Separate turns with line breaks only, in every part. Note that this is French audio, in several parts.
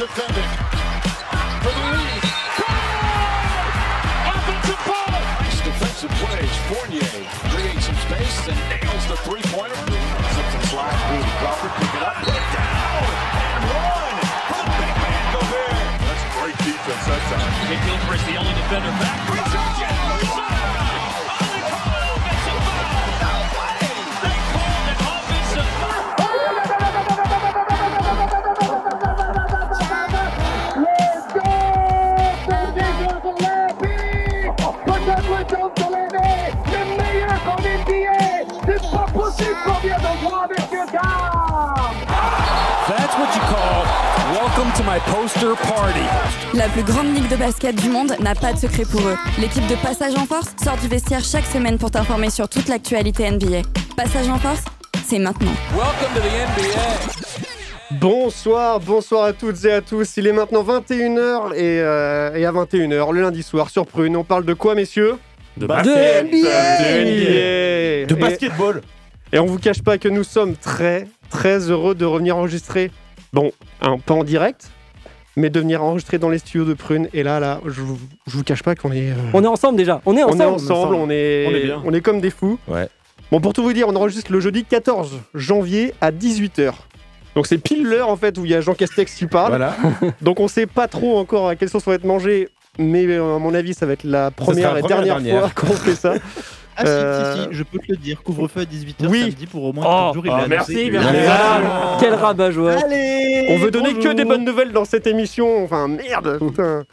defending.
My poster party.
La plus grande ligue de basket du monde n'a pas de secret pour eux. L'équipe de Passage en Force sort du vestiaire chaque semaine pour t'informer sur toute l'actualité NBA. Passage en Force, c'est maintenant.
Welcome to the NBA.
Bonsoir, bonsoir à toutes et à tous. Il est maintenant 21h et, euh, et à 21h, le lundi soir sur Prune, on parle de quoi, messieurs?
De
De
basket.
NBA
De
Et-
basketball.
Et on vous cache pas que nous sommes très, très heureux de revenir enregistrer. Bon, un, pas en direct, mais de venir enregistrer dans les studios de Prune. Et là, là, je vous, je vous cache pas qu'on est. euh,
On est ensemble déjà. On est
on
ensemble.
est ensemble, on est,
On est bien.
on est comme des fous.
Ouais.
Bon, pour tout vous dire, on enregistre le jeudi 14 janvier à 18h. Donc c'est pile l'heure en fait où il y a Jean Castex qui parle.
Voilà.
Donc on sait pas trop encore à quelle sauce on va être mangé, mais euh, à mon avis ça va être la première
la
et dernière. fois qu'on fait ça.
Ah si,
Euh,
si, si, je peux te le dire, couvre-feu à 18h
Oui.
samedi pour au moins
Oh,
4 jours. il
oh, merci, merci.
Ah, quel rabat-joie.
Allez
on veut donner que des bonnes nouvelles dans cette émission. Enfin merde. putain.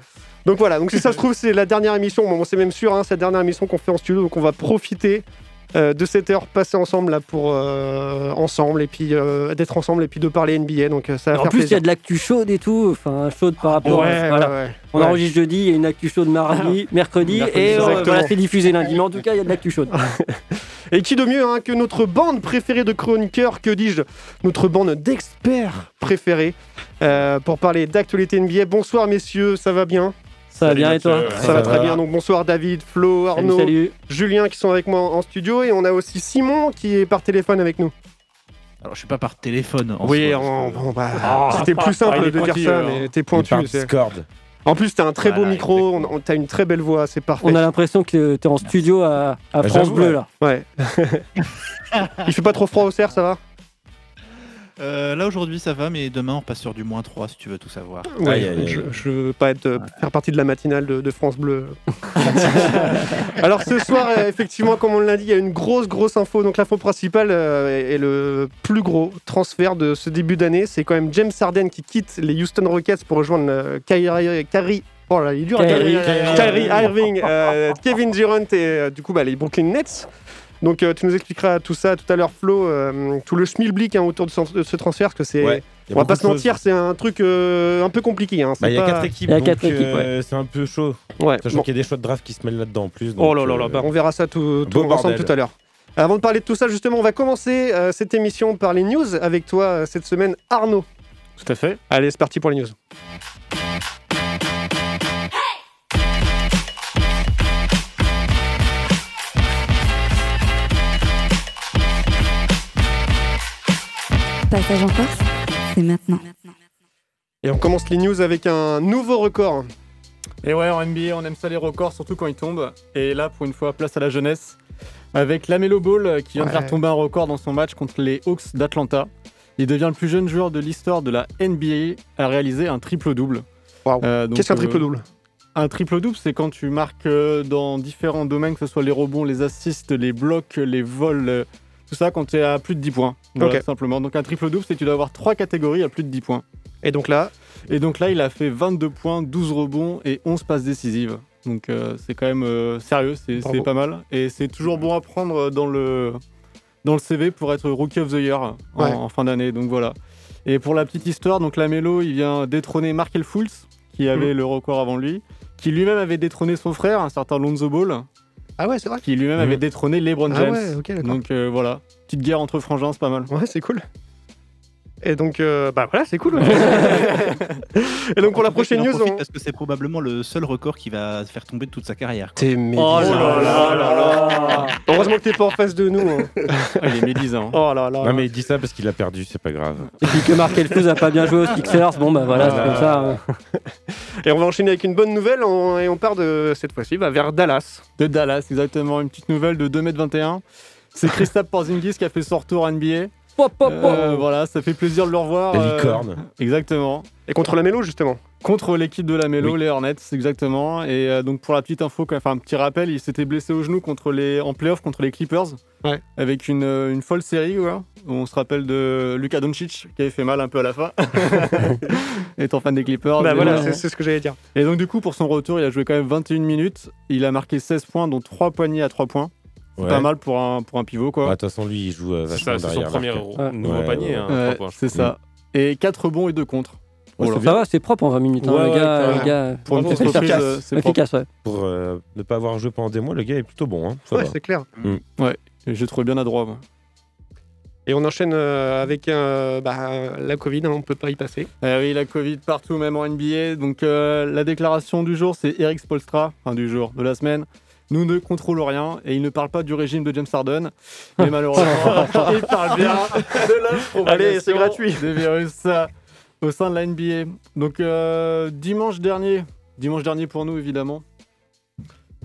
Donc voilà, donc si ça se trouve c'est la dernière émission, bon, c'est même sûr, hein, c'est la dernière émission qu'on fait en studio, donc on va profiter euh, de cette heure passée ensemble là pour euh, ensemble et puis euh, d'être ensemble et puis de parler NBA. Donc euh, ça va
En
faire
plus, il y a de l'actu chaude et tout. Enfin, chaude par rapport
Ouais,
à. Voilà.
ouais, ouais.
On enregistre jeudi, il y a une actu chaude mardi, mercredi, et
exactement.
voilà, c'est diffusé lundi. Mais en tout cas, il y a de l'actu chaude.
Et qui de mieux hein, que notre bande préférée de chroniqueurs, que dis-je, notre bande d'experts préférés pour parler d'actualité NBA. Bonsoir messieurs, ça va bien?
Ça va
Salut,
bien et toi
Mathieu.
Ça va très bien. Donc bonsoir David, Flo, Arnaud,
salut.
Julien qui sont avec moi en studio et on a aussi Simon qui est par téléphone avec nous.
Alors je suis pas par téléphone. En
oui,
soi,
en-
parce que-
bon, bah,
Ah,
c'était plus
ah,
simple de dire ça,
alors.
mais t'es pointu.
Discord.
En plus, t'as un très beau micro, on- t'as une très belle voix, c'est parfait.
On a l'impression que t'es en studio à, à
Bah,
France Bleu là.
Ouais. Il fait pas trop froid au cerf, ça va?
Euh, là aujourd'hui ça va, mais demain on passe sur du moins 3 si tu veux tout savoir.
Ouais,
Aïe, aïe, aïe.
Je, je veux pas être, euh, faire partie de la matinale de, de France Bleu. Alors ce soir, euh, effectivement, comme on l'a dit, il y a une grosse, grosse info. Donc l'info principale euh, est, le plus gros transfert de ce début d'année. C'est quand même James Harden qui quitte les Houston Rockets pour rejoindre Kyrie, Kyrie- Oh là, il est dur,
Kyrie,
Kyrie,
Kyrie.
Kyrie Irving, euh, Kevin Durant et euh, du coup bah, les Brooklyn Nets. Donc euh, tu nous expliqueras tout ça tout à l'heure, Flo, euh, tout le schmilblick hein, autour de ce, de ce transfert, parce que c'est,
Ouais.
On va pas se mentir, c'est un truc euh, un peu compliqué. Hein.
Bah,
C'est
Il y a
pas-
quatre équipes,
Il y a
donc
quatre équipes,
euh, c'est un peu chaud.
Ouais.
Sachant
bon.
qu'il y a des choix de draft qui se mêlent là-dedans en plus.
Oh là là là,
euh,
bah, on verra ça tout, ensemble tout à l'heure. Avant de parler de tout ça, justement, on va commencer euh, cette émission par les news avec toi euh, cette semaine, Arnaud.
Tout à fait.
Allez, c'est parti pour les news.
Passage en Force, c'est maintenant.
Et on commence les news avec un nouveau record.
Et ouais, en NBA, on aime ça les records, surtout quand ils tombent. Et là, pour une fois, place à la jeunesse. Avec Lamelo Ball euh, qui vient de faire tomber un record dans son match contre les Hawks d'Atlanta. Il devient le plus jeune joueur de l'histoire de la NBA à réaliser un triple-double. Euh,
Qu'est-ce qu'un
euh,
triple-double?
Un triple-double, c'est quand tu marques dans différents domaines, que ce soit les rebonds, les assists, les blocs, les vols, tout ça, quand tu es à plus de 10 points. Voilà, simplement. Donc un triple-double, c'est que tu dois avoir trois catégories à plus de 10 points.
Et donc là,
Et donc là, il a fait 22 points, 12 rebonds et 11 passes décisives. Donc euh, c'est quand même euh, sérieux, c'est pas mal. Et c'est toujours bon à prendre dans le, dans le CV pour être Rookie of the Year en,
Ouais.
en fin d'année. Donc voilà. Et pour la petite histoire, donc Lamelo, il vient détrôner Markel Fultz, qui avait
Mhm.
le record avant lui, qui lui-même avait détrôné son frère, un certain Lonzo Ball,
ah ouais, c'est vrai.
qui lui-même avait détrôné LeBron
Ah
James.
ouais, ok, d'accord.
donc euh, voilà, petite guerre entre frangins, c'est pas mal.
Ouais, c'est cool. Et donc, euh, bah voilà, c'est cool. Et donc pour la prochaine news, on...
Parce que c'est probablement le seul record qui va faire tomber de toute sa carrière.
T'es
Oh là là là là
Heureusement que t'es pas en face de nous. hein.
Ah, il est médisant.
Oh là là.
Non, mais il dit ça parce qu'il a perdu, c'est pas grave.
Et puis que Marc Elfus a pas bien joué aux Sixers, bon bah voilà, c'est comme ça. hein.
Et on va enchaîner avec une bonne nouvelle on- et on part de cette fois-ci bah, vers Dallas.
De Dallas, exactement. Une petite nouvelle de 2m21. C'est Christophe Porzingis qui a fait son retour NBA.
Pop, pop, pop.
Euh, voilà, ça fait plaisir de le revoir.
La
euh,
licorne.
Exactement.
Et contre la Mélo, justement.
Contre l'équipe de la Mélo,
Oui.
les Hornets, exactement. Et euh, donc pour la petite info, enfin un petit rappel, il s'était blessé au genou contre les, en playoff contre les Clippers.
Ouais.
Avec une, une folle série, quoi. On se rappelle de Luka Doncic qui avait fait mal un peu à la fin. Étant fan des Clippers.
Bah
Et
voilà,
ouais.
c'est c'est ce que j'allais dire.
Et donc du coup, pour son retour, il a joué quand même 21 minutes. Il a marqué 16 points, dont 3 poignées à 3 points. C'est
Ouais.
Pas mal pour un, pour un pivot, quoi.
Bah, De toute façon, lui, il joue euh,
C'est
vachement
ça, c'est son premier.
Ouais.
nouveau
Ouais,
panier.
ouais.
hein,
Ouais,
je
c'est ça. Et 4 rebonds et 2 contre.
Ouais,
Oh.
Ça va, c'est propre en 20 minutes. hein,
Ouais,
le
ouais,
gars,
quand
le
même.
gars
Pour une
Bravo,
petite reprise,
efficace.
euh,
efficace, ouais.
Pour euh, ne pas avoir joué pendant des mois, le gars est plutôt bon. Hein. Ça
Ouais, c'est clair.
Et J'ai trouvé bien adroit. moi.
Et on enchaîne euh, avec euh, bah, la Covid, hein, on peut pas y passer.
Eh oui, la Covid partout, même en NBA. Donc euh, la déclaration du jour, c'est Eric Spolstra, enfin du jour, de la semaine. Nous ne contrôlons rien et il ne parle pas du régime de James Harden, mais malheureusement, il parle bien de la
Allez, c'est gratuit.
des virus euh, au sein de la NBA. Donc euh, dimanche dernier, dimanche dernier pour nous évidemment,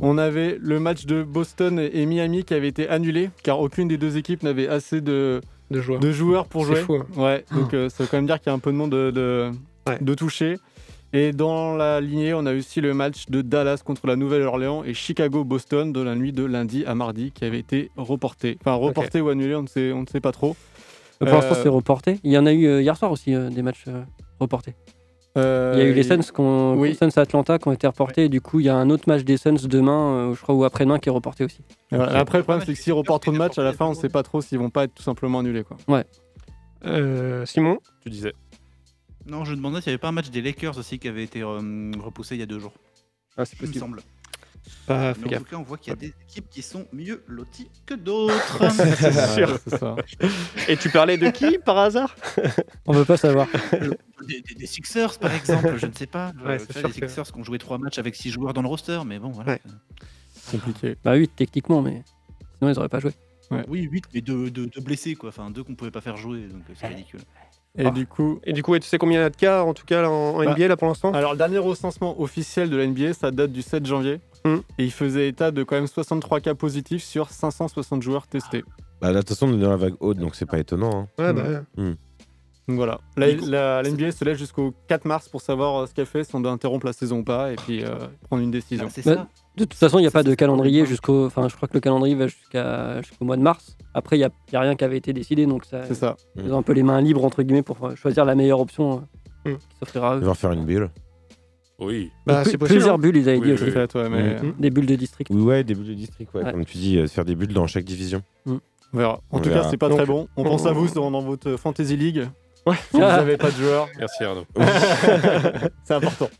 on avait le match de Boston et Miami qui avait été annulé car aucune des deux équipes n'avait assez de,
De joueurs.
de joueurs pour jouer.
fou, hein.
Ouais, donc euh, ça veut quand même dire qu'il y a un peu de monde de, de,
Ouais.
de toucher. Et dans la lignée, on a aussi le match de Dallas contre la Nouvelle-Orléans et Chicago-Boston de la nuit de lundi à mardi qui avait été reporté. Enfin, reporté ou annulé, on ne sait, on ne sait pas trop.
Pour l'instant,
Euh,
c'est reporté. Il y en a eu euh, hier soir aussi euh, des matchs euh, reportés.
Euh,
Il y a eu les Suns, qu'on-
oui.
les Suns à Atlanta qui ont été reportés. Et du coup, il y a un autre match des Suns demain, euh, je crois, ou après-demain, qui est reporté aussi.
Voilà. Après, le problème,
Ouais,
c'est que s'ils reportent trop de matchs, à la fin, on ne sait pas trop s'ils vont pas être tout simplement annulés. Quoi.
Euh, Simon?
Tu disais.
Non, je demandais s'il n'y avait pas un match des Lakers aussi qui avait été euh, repoussé il y a deux jours.
Ah, c'est
Il me semble.
Pas fait
Mais en tout cas, on voit qu'il y a des équipes qui sont mieux loties que d'autres.
C'est sûr.
C'est ça.
Et tu parlais de qui par hasard?
On veut pas savoir.
des, des- des Sixers, par exemple, je ne sais pas.
Ouais,
Euh,
c'est
les
que-
Sixers qui ont joué trois matchs avec six joueurs dans le roster, mais bon, voilà.
Ouais.
Compliqué.
Bah oui, techniquement, mais sinon, ils auraient pas joué.
Oui, 8, mais deux, deux- deux blessés, quoi. Enfin, deux qu'on pouvait pas faire jouer, donc euh, c'est ridicule.
Et
Ah.
du coup,
Et du coup, tu sais combien il y a de cas, en tout cas, en, en
Bah,
NBA, là, pour l'instant?
Alors, le dernier recensement officiel de la NBA, ça date du 7 janvier.
Hmm.
Et il faisait état de quand même 63 cas positifs sur 560 joueurs testés.
Bah, là, de toute façon, on est dans la vague haute, donc c'est pas étonnant. hein.
Ouais, bah,
Donc voilà. La,
Du coup,
la- la NBA se laisse jusqu'au 4 mars pour savoir euh, ce qu'elle fait, si on doit interrompre la saison ou pas, et puis euh, prendre une décision.
Ah, c'est
Bah,
ça.
De toute façon, il n'y a pas de calendrier jusqu'au. Enfin, je crois que le calendrier va jusqu'à jusqu'au mois de mars. Après, il n'y a, y a rien qui avait été décidé, donc ça,
C'est ça.
ils ont un peu les mains libres entre guillemets pour euh, choisir la meilleure option euh,
Mm.
qui s'offrira à eux.
va refaire une bulle.
Oui.
bah,
Plus-
c'est possible.
Plusieurs
hein.
bulles, ils avaient
Oui,
dit
oui,
aussi.
oui.
Peut-être, ouais, mais
Mhm.
Des bulles de district.
Oui, ouais, des bulles de district, ouais.
Ouais.
Comme tu dis, euh, faire des bulles dans chaque division.
on verra. En
On
tout
verra.
cas, c'est pas
Donc,
très bon. On pense à vous dans, dans votre Fantasy League.
Ouais.
Si vous n'avez pas de joueurs,
Merci Arnaud.
c'est important.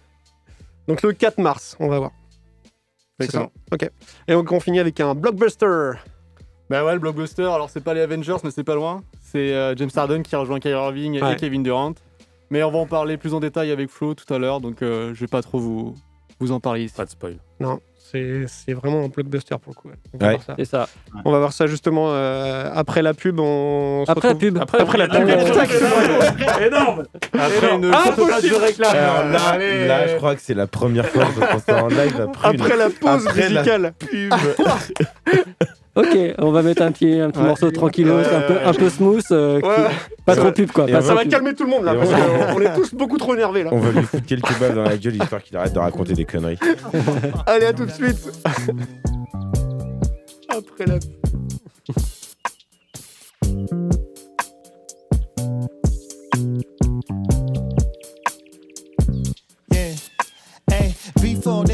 Donc le 4 mars, on va voir.
Exactement.
Ok. Et donc on finit avec un blockbuster.
Bah ouais, le blockbuster, alors c'est pas les Avengers, mais c'est pas loin. C'est euh, James Harden qui rejoint Kyrie Irving
Ouais.
et Kevin Durant. Mais on va en parler plus en détail avec Flo tout à l'heure, donc euh, je vais pas trop vous, vous en parler ici.
Pas de spoil.
Non, c'est vraiment un blockbuster pour le coup. ouais. On va
Ouais.
voir ça.
C'est ça.
On va voir ça justement euh, après la pub. On se
Après la
retrouve-
pub.
Après, la pub.
Énorme
Après une de réclame.
Alors là,
Allez.
là, je crois que c'est la première fois que je pense ça en live après, une-
Après la pause
Après la
musicale.
pub.
Ok, on va mettre un petit, un petit
Ouais.
morceau tranquillos,
Ouais,
un, peu,
ouais,
un peu smooth, euh, qui- pas
Ça
trop
va.
pub quoi. Pas
Ça
trop
va
pub.
calmer tout le monde là, parce
on-
qu'on est tous beaucoup trop énervés là.
On va lui foutre quelques balles dans la gueule histoire qu'il arrête de raconter des conneries.
Allez, à tout de suite. Après la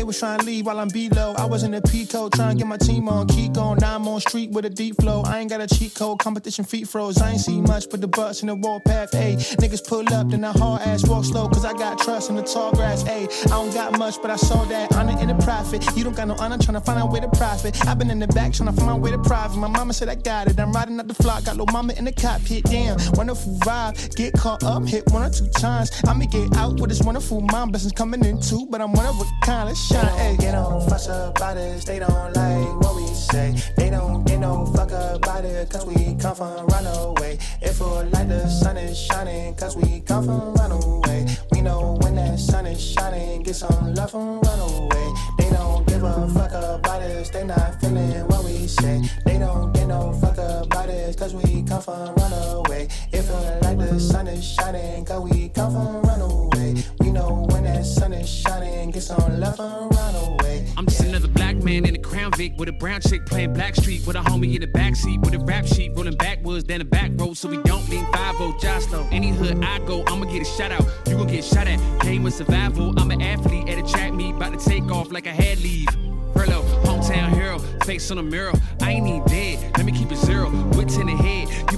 was trying to leave while I'm below. I was in the Pico trying to get my team on. Keep going, now I'm on street with a deep flow. I ain't got a cheat code, competition feet froze. I ain't see much but the butts in the warpath. Ayy, niggas pull up, then I hard ass walk slow, cause I got trust in the tall grass. Ayy, I don't got much, but I saw that honor in the profit. You don't got no honor, trying to find out where to profit. I've been in the back trying to find my way to private. My mama said I got it. I'm riding up the flock, got little mama in the cockpit. Damn, wonderful vibe. Get caught up, hit one or two times. I'ma get out with this wonderful mind. Blessings coming in too, but I'm one of a kind. Let's shine. Ayy, they don't fuss about us. They don't like what we say. They don't get no fuck about it, cause we come from runaway. It feel like the sun is shining, cause we come from runaway. We know when that sun is shining, get some love from runaway. They don't give a fuck about us, they not feeling what we say. They don't get no fuck about us, cause we come from runaway. It feel like the sun is shining, cause we come from runaway. We know when that sun is shining, get some love runaway.
I'm just another black man in a crown Vic with a brown chick playing Blackstreet with a homie in the backseat with a rap sheet rolling backwards down the back road so we don't lean 5 Jostlo. Any hood I go, I'ma get a shout out. You gon' get shot at. Game of survival. I'm an athlete at a track meet, about to take off like I had leave. Furlough, hometown hero, face on a mirror. I ain't even dead, let me keep it zero. The head?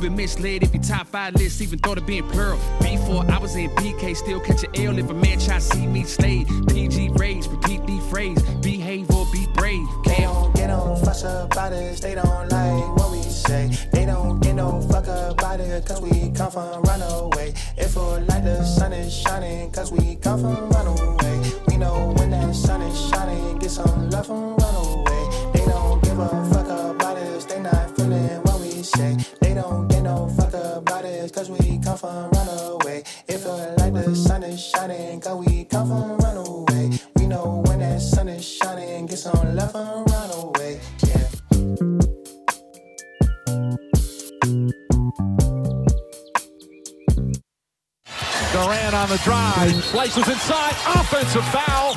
You been misled if your top five list even thought of being plural. Before I was in BK, still catch an L if a man try see me slayed. PG raised, repeat the phrase. Behave or be brave.
They don't get no fuss about us, they don't like what we say. They don't get no fuck about it, cause we come from runaway. If feel like the sun is shining, cause we come from runaway. We know when that sun is shining, get some love from runaway. They don't give a fuck about us, they not feeling what we say. They don't get no fuck about us, cause we come from runaway. It feel like the sun is shining, cause we come from runaway. We know when that sun is shining, get some love from runaway. Yeah.
Durant on the drive, slices inside, offensive foul.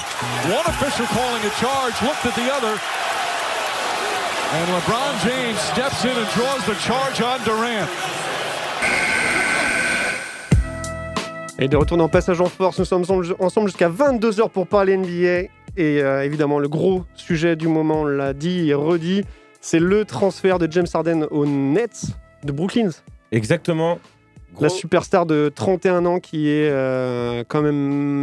One official calling a charge, looked at the other. And LeBron James steps in and draws the charge on Durant.
Et de retour en passage en force, nous sommes ensemble- jusqu'à 22h pour parler NBA. Et euh, évidemment, le gros sujet du moment, on l'a dit et redit, c'est le transfert de James Harden aux Nets de Brooklyn.
Exactement.
La superstar de 31 ans qui est euh, quand même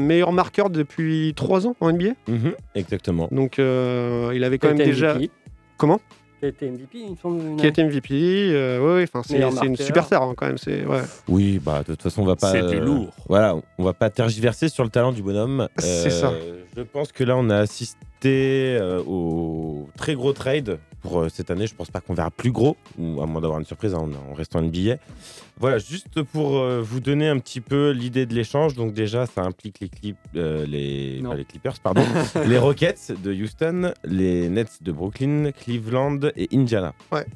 meilleur marqueur depuis 3 ans en NBA.
Mhm, exactement.
Donc euh, il avait quand même déjà...
MVP.
Comment?
Qui a été MVP, il me semble.
Qui a été MVP. euh, ouais, enfin, c'est une superstar hein, quand même. C'est, ouais.
Oui, bah de toute façon, on va pas.
C'est du
euh,
lourd.
Voilà, on va pas tergiverser sur le talent du bonhomme.
C'est ça.
Je pense que là, on a assisté euh, au très gros trade pour euh, cette année. Je pense pas qu'on verra plus gros, ou à moins d'avoir une surprise hein, en, en restant NBA. Voilà, juste pour euh, vous donner un petit peu l'idée de l'échange. Donc déjà, ça implique les, euh, les, les Clippers, pardon, les Rockets de Houston, les Nets de Brooklyn, Cleveland et Indiana.
Ouais.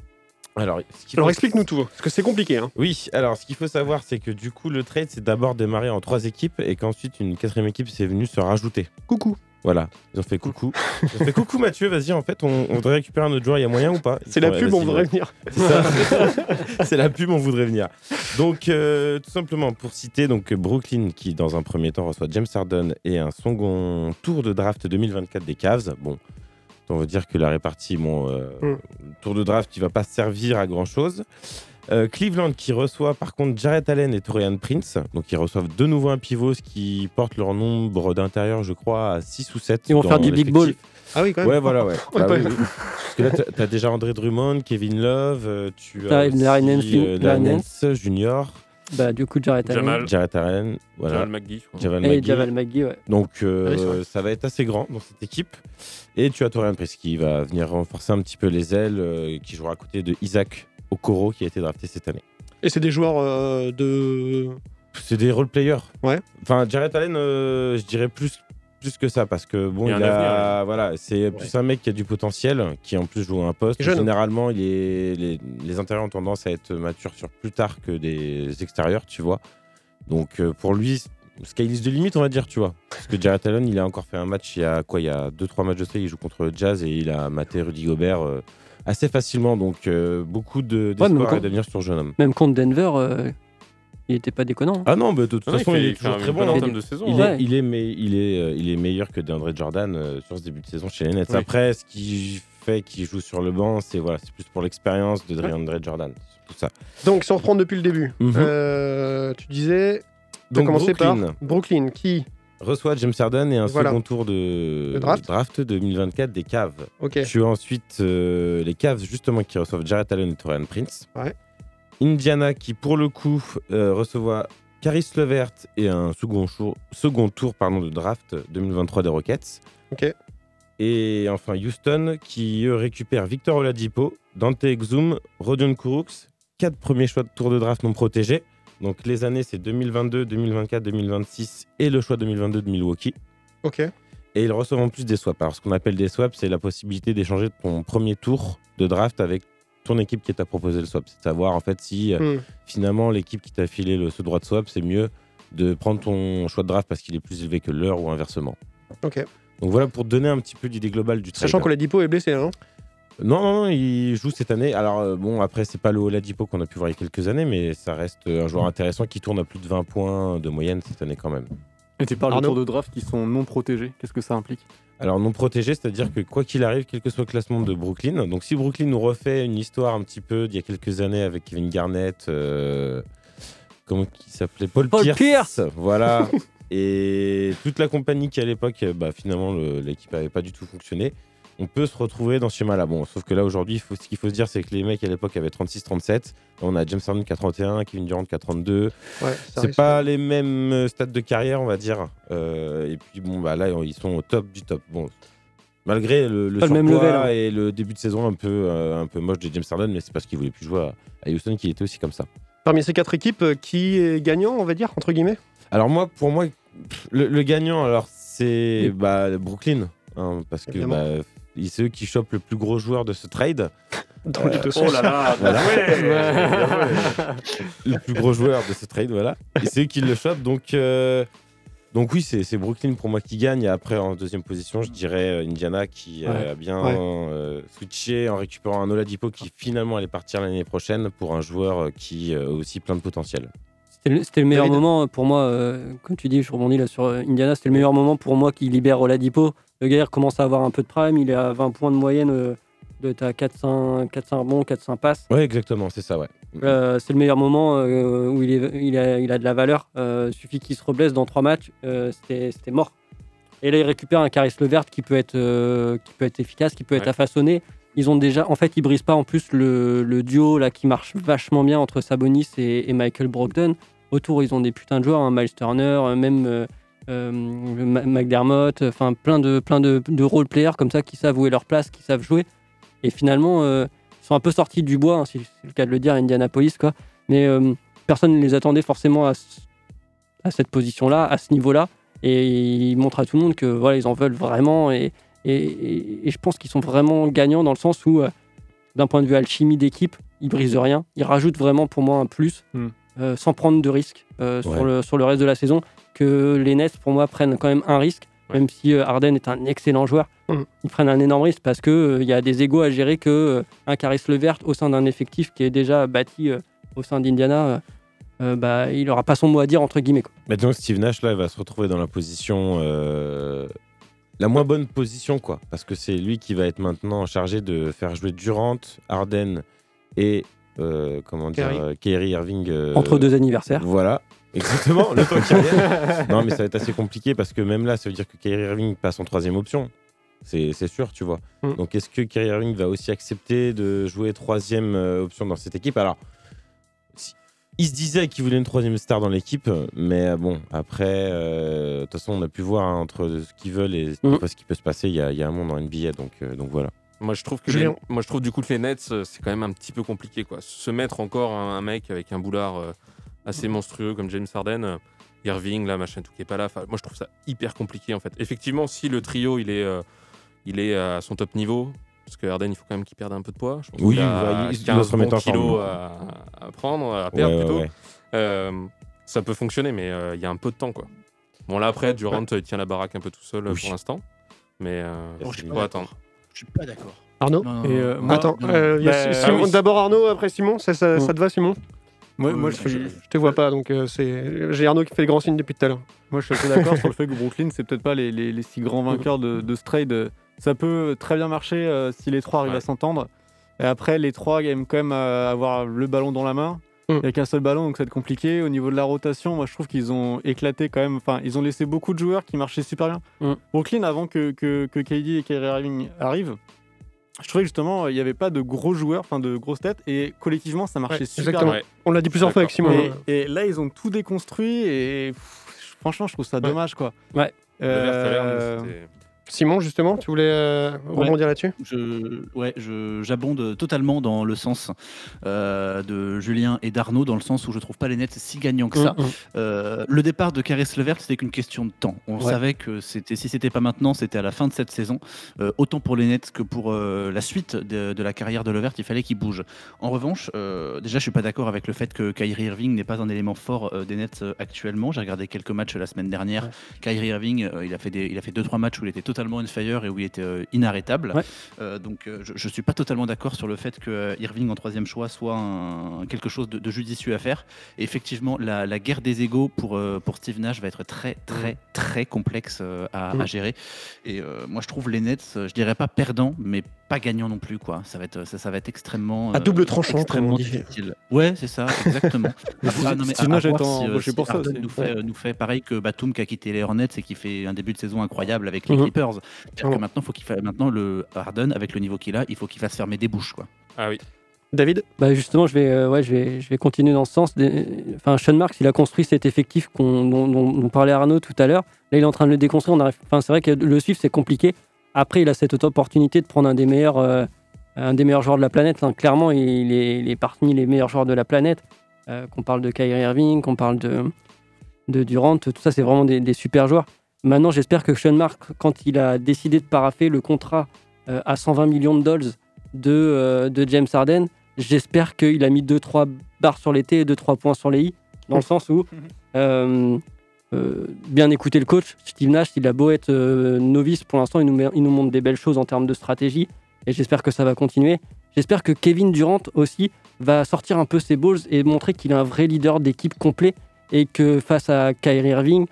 Alors, faut-
explique-nous tout, parce que c'est compliqué. Hein.
oui, alors ce qu'il faut savoir, c'est que du coup, le trade, c'est d'abord démarré en trois équipes et qu'ensuite, une quatrième équipe s'est venue se rajouter.
Coucou.
Voilà, ils ont fait coucou. Ils ont fait coucou Mathieu, vas-y, en fait, on, on voudrait récupérer un autre joueur, il y a moyen ou pas?
C'est la pub, on voudrait venir.
C'est ça. C'est la pub, on voudrait venir. Donc, euh, tout simplement, pour citer donc Brooklyn, qui dans un premier temps reçoit James Harden et un second tour de draft 2024 des Cavs. Bon, on veut dire que la répartie, bon, euh,
Mm.
tour de draft, il va pas servir à grand chose. Euh, Cleveland qui reçoit par contre Jarrett Allen et Torian Prince. Donc ils reçoivent de nouveau un pivot, ce qui porte leur nombre d'intérieurs, je crois, à 6 ou 7.
Ils vont faire du big ball.
Ah oui, quand même.
Ouais, voilà, ouais. Bah
pas-
oui, oui. Parce que là, t'as- déjà André Drummond, Kevin Love, euh, tu as
Larry-
euh, Junior,
Bah, du coup, Jared Allen.
Jamal.
Jarrett Allen, voilà.
Jamal McGee, je crois.
Javal
Et
McGee.
Javal McGee, ouais.
Donc euh,
Ah
ça va être assez grand dans cette équipe. Et tu as Torian Prince qui va venir renforcer un petit peu les ailes, euh, qui jouera à côté de Isaac Okoro qui a été drafté cette année.
Et c'est des joueurs euh, de.
C'est des role players.
Ouais.
Enfin, Jarrett Allen, euh, je dirais plus, plus que ça parce que bon,
Il y a
a,
avenir, ouais.
voilà, c'est plus un mec qui a du potentiel, qui en plus joue un poste.
Jeune.
Généralement, il est, les, les intérieurs ont tendance à être matures sur plus tard que des extérieurs, tu vois. Donc euh, pour lui, skylis de limite, on va dire, tu vois. Parce que Jarrett Allen, il a encore fait un match il y a quoi Il y a 2-3 matchs de ça, il joue contre le Jazz et il a maté Rudy Gobert euh, assez facilement. Donc euh, beaucoup de-
Ouais, mais
d'espoir
quand-
et d'avenir sur le jeune homme.
Même contre Denver, euh, il était pas déconnant. hein.
Ah non, bah, de toute
Non, il
façon,
fait-
il est
il
toujours très
bon
hein.
entame de saison,
Il,
ouais.
est, il, est, mais, il, est, euh, il est meilleur que DeAndre Jordan euh, sur ce début de saison chez les Nets.
Oui.
Après, ce qui fait qu'il joue sur le banc, c'est voilà, c'est plus pour l'expérience de DeAndre Jordan. Tout ça.
Donc, si on reprend depuis le début,
Mhm.
euh, tu disais.
Donc,
commencé
Brooklyn
par Brooklyn, qui?
Reçoit James Harden et un
Voilà.
second tour de,
De draft.
2024 des Cavs.
Ok.
Tu as ensuite euh, les Cavs justement qui reçoivent Jarrett Allen et Torian Prince.
Ouais.
Indiana qui pour le coup euh, Caris Levert et un second, jour- second tour pardon, de draft 2023 des Rockets.
Ok.
Et enfin Houston qui eux récupère Victor Oladipo, Dante Exum, Rodion Kurucs, quatre premiers choix de tour de draft non protégés. Donc les années c'est 2022, 2024, 2026 et le choix 2022 de Milwaukee.
Ok.
Et ils reçoivent en plus des swaps. Alors, ce qu'on appelle des swaps, c'est la possibilité d'échanger ton premier tour de draft avec ton équipe qui t'a proposé le swap. C'est de savoir, en fait, si euh,
Hmm.
finalement l'équipe qui t'a filé le, ce droit de swap, c'est mieux de prendre ton choix de draft parce qu'il est plus élevé que leur ou inversement.
Ok.
Donc voilà pour donner un petit peu l'idée globale du trade.
Sachant que Oladipo est blessé, hein.
Non, non, non, il joue cette année. Alors, euh, bon, après, c'est pas le Oladipo qu'on a pu voir il y a quelques années, mais ça reste euh, un joueur intéressant qui tourne à plus de 20 points de moyenne cette année quand même.
Et tu parles
Arnaud
de tours de draft qui sont non protégés. Qu'est-ce que ça implique?
Alors non protégé, c'est-à-dire que quoi qu'il arrive, quel que soit le classement de Brooklyn, donc si Brooklyn nous refait une histoire un petit peu d'il y a quelques années avec Kevin Garnett, euh, comment il s'appelait? Paul,
Paul
Pierce,
Pierce
voilà, et toute la compagnie qui à l'époque, bah, finalement le- l'équipe avait pas du tout fonctionné. On peut se retrouver dans ce schéma-là. Bon, sauf que là aujourd'hui, ce qu'il faut se dire, c'est que les mecs à l'époque avaient 36-37. On a James Harden qui a 31, Kevin Durant qui a 32.
Ouais,
C'est pas les mêmes euh, stades de carrière, on va dire. Euh, et puis bon, bah là, ils sont au top du top. Bon, malgré le, le
même level, hein.
et le début de saison un peu, euh, un peu moche de James Harden, mais c'est parce qu'il voulait plus jouer à, Houston qu'il était aussi comme ça.
Parmi ces quatre équipes, qui est gagnant, on va dire, entre guillemets?
Alors moi, pour moi, le, le gagnant, alors c'est bah, Brooklyn, hein, parce que bah, c'est eux qui chopent le plus gros joueur de ce trade.
Dans les deux
Oh là là,
Voilà. le plus gros joueur de ce trade, voilà. Et c'est eux qui le chopent. Donc, euh, donc oui, c'est c'est Brooklyn pour moi qui gagne. Et après, en deuxième position, je dirais euh, Indiana qui euh,
Ouais.
a bien
Ouais.
euh, switché en récupérant un Oladipo qui finalement allait partir l'année prochaine pour un joueur euh, qui euh, a aussi plein de potentiel.
C'était le, meilleur
David
moment pour moi, euh, comme tu dis, je rebondis là sur euh, Indiana, c'était le meilleur moment pour moi qui libère Oladipo. Le gars il commence à avoir un peu de prime, il est à 20 points de moyenne, euh, de ta 400, 400 rebonds, 400 passes.
Ouais, exactement, c'est ça, ouais.
Euh, c'est le meilleur moment euh, où il, est, il, a, il a de la valeur. Euh, suffit qu'il se reblesse dans trois matchs, euh, c'était mort. Et là, il récupère un Caris Levert qui peut être, qui peut être efficace, qui peut être affaçonné. Ils ont déjà, en fait, ils brisent pas en plus le, le duo là qui marche vachement bien entre Sabonis et, et Michael Brogdon. Autour, ils ont des putains de joueurs, hein, Miles Turner, même euh, euh, McDermott, enfin plein de plein de, role players comme ça qui savent où est leur place, qui savent jouer. Et finalement, euh, ils sont un peu sortis du bois, hein, si c'est le cas de le dire, Indianapolis, quoi. Mais euh, personne ne les attendait forcément à, ce- à cette position-là, à ce niveau-là. Et ils montrent à tout le monde que voilà, ils en veulent vraiment. Et, je pense qu'ils sont vraiment gagnants dans le sens où, euh, d'un point de vue alchimie d'équipe, ils brisent rien. Ils rajoutent vraiment pour moi un plus,
Hmm.
Euh, sans prendre de risque euh,
Ouais.
sur, le, sur le reste de la saison. Que les Nets, pour moi, prennent quand même un risque.
Ouais.
Même si euh, Harden est un excellent joueur,
Hmm.
ils prennent un énorme risque parce qu'il il y a des égaux à gérer que euh, un Caris Levert au sein d'un effectif qui est déjà bâti euh, au sein d'Indiana, euh, euh, bah, il n'aura pas son mot à dire entre guillemets. Quoi.
Maintenant, Steve Nash, là, il va se retrouver dans la position. euh, la moins bonne position, quoi. Parce que c'est lui qui va être maintenant chargé de faire jouer Durant, Harden et. Euh, comment dire
Kyrie.
euh, Irving. euh,
Entre deux anniversaires.
Voilà. Exactement, le temps. Non, mais ça va être assez compliqué parce que même là, ça veut dire que Kyrie Irving passe en troisième option. C'est sûr, tu vois.
Mm.
Donc, est-ce que Kyrie Irving va aussi accepter de jouer troisième euh, option dans cette équipe? Alors, si- il se disait qu'il voulait une troisième star dans l'équipe, mais euh, bon, après, euh, de toute façon, on a pu voir hein, entre ce qu'ils veulent et
Mm.
ce qui peut se passer. Il y a, il y a un monde en NBA, donc, euh, donc voilà.
Moi je trouve que les- moi je trouve du coup que les Nets euh, c'est quand même un petit peu compliqué quoi. Se mettre encore un, un mec avec un boulard euh, assez monstrueux comme James Harden, euh, Irving là machin tout qui est pas là. Moi je trouve ça hyper compliqué en fait. Effectivement si le trio il est euh, il est à son top niveau parce que Harden il faut quand même qu'il perde un peu de poids. Je pense
Oui,
qu'il a
bah, il- il doit
15
se remettre
bons
en forme.
kilos à, à prendre à perdre
Ouais, ouais,
plutôt.
ouais.
Euh, ça peut fonctionner mais euh, il y a un peu de temps quoi. Bon là après Durant euh, tient la baraque un peu tout seul
Oui.
pour l'instant. Mais euh,
je sais
il
pas
faut attendre.
Je suis pas d'accord.
Arnaud
Non, non,
Et, euh, moi-
Attends, euh,
bah,
ah oui.
d'abord Arnaud, après Simon, ça, ça, ça te va Simon?
Moi, moi, je,
je,
suis,
je te vois pas, donc euh, c'est j'ai Arnaud qui fait le grand signe depuis tout à l'heure.
moi, je suis assez d'accord sur le fait que Brooklyn, c'est peut-être pas les, les- les six grands vainqueurs de, de ce trade. Ça peut très bien marcher euh, si les trois arrivent
Ouais.
à s'entendre. Et après, les trois aiment quand même euh, avoir le ballon dans la main. Il n'y a qu'un seul ballon, donc ça va être compliqué. Au niveau de la rotation, moi je trouve qu'ils ont éclaté quand même. Enfin, ils ont laissé beaucoup de joueurs qui marchaient super bien.
Mm.
Brooklyn, avant que, que, que KD et Kyrie Irving arrivent, je trouvais que justement, il n'y avait pas de gros joueurs, enfin de grosses têtes, et collectivement, ça marchait
Ouais,
super
exactement.
bien.
On l'a dit plusieurs fois avec Simon.
Et, et là, ils ont tout déconstruit, et pff, franchement, je trouve ça dommage, quoi.
Ouais.
Euh,
Simon, justement, tu voulais euh, rebondir là-dessus?
Je, ouais, j'abonde totalement dans le sens euh, de Julien et d'Arnaud, dans le sens où je trouve pas les Nets si gagnants que ça.
Mm, mm.
Euh, le départ de Caris Levert, c'était qu'une question de temps. On
Ouais.
savait que c'était, si c'était pas maintenant, c'était à la fin de cette saison. Autant pour les Nets que pour la suite de, de la carrière de Levert, il fallait qu'il bouge. En revanche, déjà, je suis pas d'accord avec le fait que Kyrie Irving n'est pas un élément fort des Nets actuellement. J'ai regardé quelques matchs la semaine dernière. Kyrie Irving, il a fait des, il a fait deux trois matchs où il était totalement on fire et où il était euh, inarrêtable.
Ouais.
Euh, donc, euh, je, je suis pas totalement d'accord sur le fait que Irving en troisième choix soit un- quelque chose de, de judicieux à faire. Et effectivement, la, la guerre des égaux pour, pour Steve Nash va être très, très, très complexe euh, à,
Mm.
à gérer. Et moi, je trouve les Nets, je dirais pas perdants, mais pas gagnants non plus. Quoi. Ça, va être, ça, ça va être extrêmement.
À
euh,
double tranchant,
extrêmement
comme on dit.
difficile. Ouais, c'est ça, exactement. Ah, non, mais à- à voir si, euh, si
pour ça.
Nous fait, nous fait pareil que Batum qui a quitté les Hornets et qui fait un début de saison incroyable avec les
Mhm.
Clippers. C'est-à-dire que maintenant, faut qu'il fa- maintenant le Harden avec le niveau qu'il a, il faut qu'il fasse fermer des bouches. Quoi.
Ah oui.
David?
Bah justement, je vais, euh, ouais, je vais, je vais continuer dans ce sens. Des- Enfin, Sean Marks, il a construit cet effectif qu'on- dont, dont- dont parlait Arnaud tout à l'heure. Là, il est en train de le déconstruire. On arrive... Enfin, c'est vrai que le suivre, c'est compliqué. Après, il a cette opportunité de prendre un des meilleurs, euh, un des meilleurs joueurs de la planète. Clairement, il est, il est parmi les meilleurs joueurs de la planète. Euh, qu'on parle de Kyrie Irving, qu'on parle de, de Durant, tout ça, c'est vraiment des, des super joueurs. Maintenant, j'espère que Sean Marks, quand il a décidé de paraffer le contrat euh, à 120 millions de dollars de, de James Harden, j'espère qu'il a mis 2-3 barres sur les T et 2-3 points sur les I, dans le sens où, euh, bien écouter le coach, Steve Nash, il a beau être euh, novice, pour l'instant, il nous, met- il nous montre des belles choses en termes de stratégie, et j'espère que ça va continuer. J'espère que Kevin Durant aussi va sortir un peu ses balls et montrer qu'il est un vrai leader d'équipe complet, et que face à Kyrie Irving,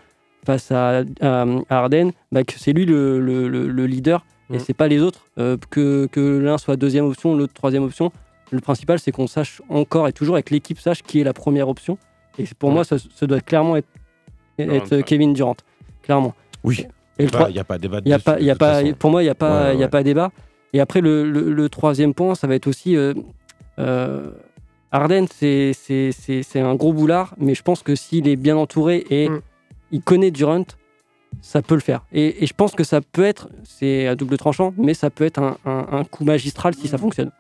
face à, à Harden, bah, que c'est lui le, le- le- le leader et
Mhm.
c'est pas les autres. Euh, que que l'un soit deuxième option, l'autre troisième option. Le principal, c'est qu'on sache encore et toujours avec l'équipe sache qui est la première option. Et pour
Ouais.
moi, ça, ça doit clairement être, être
ouais.
Kevin Durant, clairement.
Oui.
Et le
Bah,
trois-
y a pas débat
y a pas,
de
y a pas, pour moi, il n'y a pas,
Ouais,
y a
ouais.
pas débat. Et après, le, le- le troisième point, ça va être aussi. Euh, euh, Harden, c'est c'est- c'est- c'est un gros boulard, mais je pense que s'il est bien entouré et
Mm.
il connaît Durant, ça peut le faire. Et, et je pense que ça peut être, c'est à double tranchant, mais ça peut être un, un- un coup magistral si ça fonctionne.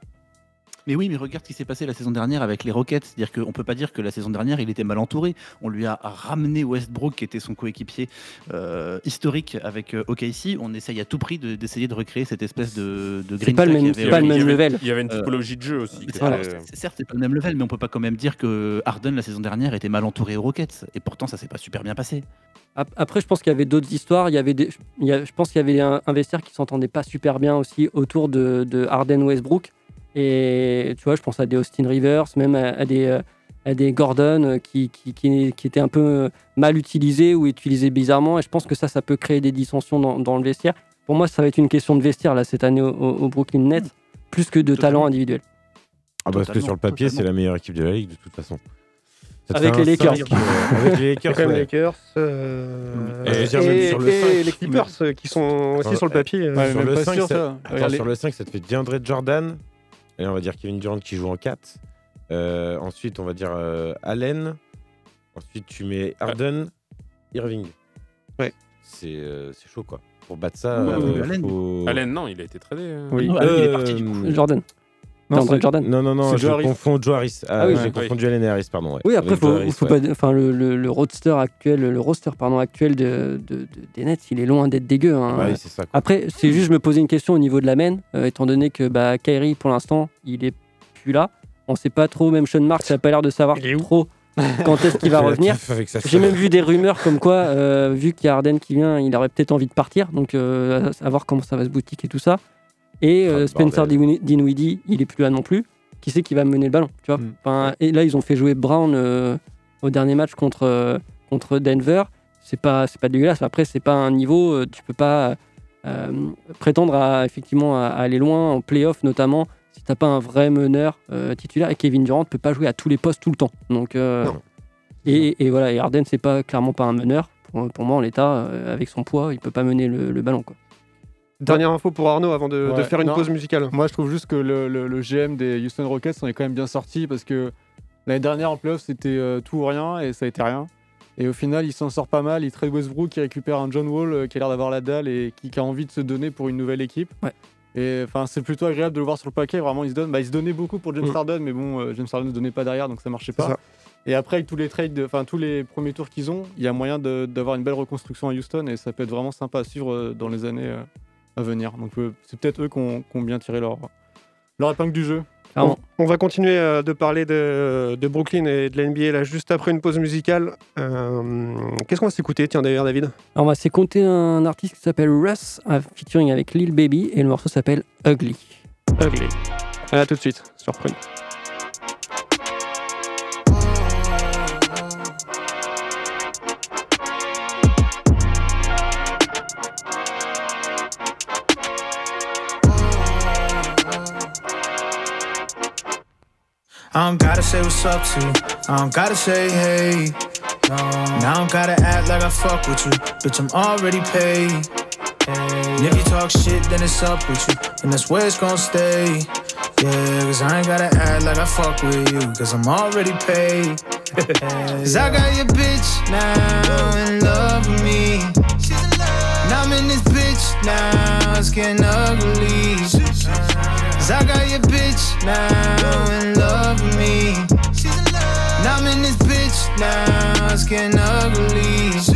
Mais oui, mais regarde ce qui s'est passé la saison dernière avec les Rockets. C'est-à-dire qu'on ne peut pas dire que la saison dernière, il était mal entouré. On lui a ramené Westbrook, qui était son coéquipier euh, historique avec euh, OKC. On essaye à tout prix de- d'essayer de, recréer cette espèce de, de
C'est pas le même- pas le même level.
Il y avait une
Euh,
typologie de jeu aussi.
Voilà, certes, c'est pas le même level, mais on peut pas quand même dire que Harden la saison dernière était mal entouré aux Rockets. Et pourtant, ça s'est pas super bien passé.
Ap- Après, je pense qu'il y avait d'autres histoires. Il y avait des, il y a- je pense qu'il y avait un, un vestiaire qui s'entendait pas super bien aussi autour de, de Harden Westbrook. Et tu vois, je pense à des Austin Rivers, même à, à des, euh, à des Gordon euh, qui, qui, qui, qui étaient un peu euh, mal utilisés ou utilisés bizarrement. Et je pense que ça, ça peut créer des dissensions dans, dans le vestiaire. Pour moi, ça va être une question de vestiaire là, cette année au, Brooklyn Nets, plus que de talent individuel.
Ah bah, parce que sur le papier, c'est la meilleure équipe de la ligue de toute façon.
Avec les Lakers.
euh, avec les Lakers. ouais.
les Lakers. euh,
Et sur le
les Clippers qui sont aussi sur le papier.
Ouais,
sur le
pas
5,
sûr,
ça...
ça.
Attends,
Regardez.
sur le 5, ça te fait DeAndre Jordan. Et on va dire Kevin Durant qui joue en 4. Euh, ensuite, on va dire euh, Allen. Ensuite, tu mets Harden, Irving.
Ouais.
C'est euh, c'est chaud, quoi. Pour battre ça,
Ouais,
euh,
ouais, Allen.
faut-
Allen, non, il a été tradé. euh.
Oui.
Non, Allen, il est parti, du coup.
Jordan.
Non,
Jordan.
Non, non, non, je
Joe
confonds Joe Harris. Ah,
Ah oui.
j'ai confondu Allen et Harris, pardon. ouais.
Oui, après,
Avec
faut,
Joe Harris,
faut
ouais.
pas, enfin, le, le, le roadster actuel, le roster pardon, actuel de, de- de- des Nets, il est loin d'être dégueu. hein.
Ouais, c'est ça. quoi.
Après, c'est juste, je me posais une question au niveau de la main, euh, étant donné que bah, Kyrie, pour l'instant, il est plus là. On sait pas trop, même Sean Marks n'a pas l'air de savoir
Il est où
trop quand est-ce qu'il va revenir. J'ai même vu des rumeurs comme quoi, euh, vu qu'il y a Harden qui vient, il aurait peut-être envie de partir. Donc, euh, à voir comment ça va se boutique et tout ça. Et euh, Spencer Dinwiddie, il est plus là non plus. qui c'est qui va mener le ballon, tu vois.
Mm.
Enfin, et là, ils ont fait jouer Brown euh, au dernier match contre, euh, contre Denver. C'est pas, c'est pas dégueulasse. Après, c'est pas un niveau, tu peux pas prétendre à, effectivement à, à aller loin en playoff, notamment si t'as pas un vrai meneur titulaire. Et Kevin Durant peut pas jouer à tous les postes tout le temps. Donc, et, et voilà, et Harden, c'est pas clairement pas un meneur. Pour, pour moi, en l'état, avec son poids, il peut pas mener le, le ballon. Quoi.
Dernière info pour Arnaud avant de, faire une
non.
pause musicale.
Moi, je trouve juste que le, le- le GM des Houston Rockets en est quand même bien sorti parce que l'année dernière en playoff, c'était euh, tout ou rien et ça a été rien. Et au final, il s'en sort pas mal. Il trade Westbrook, qui récupère un John Wall euh, qui a l'air d'avoir la dalle et qui, qui a envie de se donner pour une nouvelle équipe. Et enfin, c'est plutôt agréable de le voir sur le paquet. Vraiment, il se donne. Bah, il se donnait beaucoup pour James
Mm.
Harden, mais bon, euh, James Harden ne se donnait pas derrière, donc ça marchait pas.
ça.
Et après, avec tous les trades, de- enfin tous les premiers tours qu'ils ont, il y a moyen d'avoir une belle reconstruction à Houston et ça peut être vraiment sympa à suivre euh, dans les années euh, à venir. Donc euh, c'est peut-être eux qui ont, qui ont bien tiré leur, leur épingle du jeu.
On, on va continuer euh, de parler de, de Brooklyn et de l'NBA là juste après une pause musicale. Euh, Qu'est-ce qu'on va s'écouter Tiens d'ailleurs David?
Alors, on va s'écouter un artiste qui s'appelle Russ, un featuring avec Lil Baby, et le morceau s'appelle Ugly.
Ugly. À tout de suite sur Prune.
I don't gotta say what's up to you. I don't gotta say hey. No. Now I don't gotta act like I fuck with you. Bitch, I'm already paid. And if you talk shit, then it's up with you. And that's where it's gonna stay. Yeah, cause I ain't gotta act like I fuck with you. Cause I'm already paid. Cause I got your bitch now in love with me. She's in love. And I'm in this bitch now, it's getting ugly. Cause I got your bitch now in love with me. And I'm in this bitch now, it's getting ugly.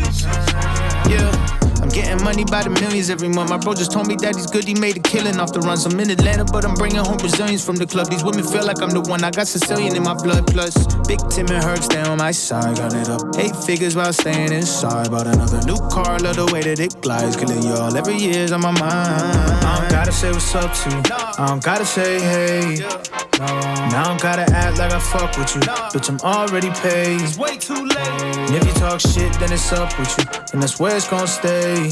Getting money by the millions every month. My bro just told me that he's good, he made a killing off the runs. I'm in Atlanta, but I'm bringing home Brazilians from the club. These women feel like I'm the one. I got Sicilian in my blood, plus Big Tim and Herc stay on my side. Got it up eight figures while staying inside. Bought another new car, love the way that it glides. Killing y'all every year's on my mind. I don't gotta say what's up to you. I don't gotta say hey. Now I gotta act like I fuck with you. Bitch, I'm already paid. It's way too late. And if you talk shit, then it's up with you. And that's where it's gonna stay.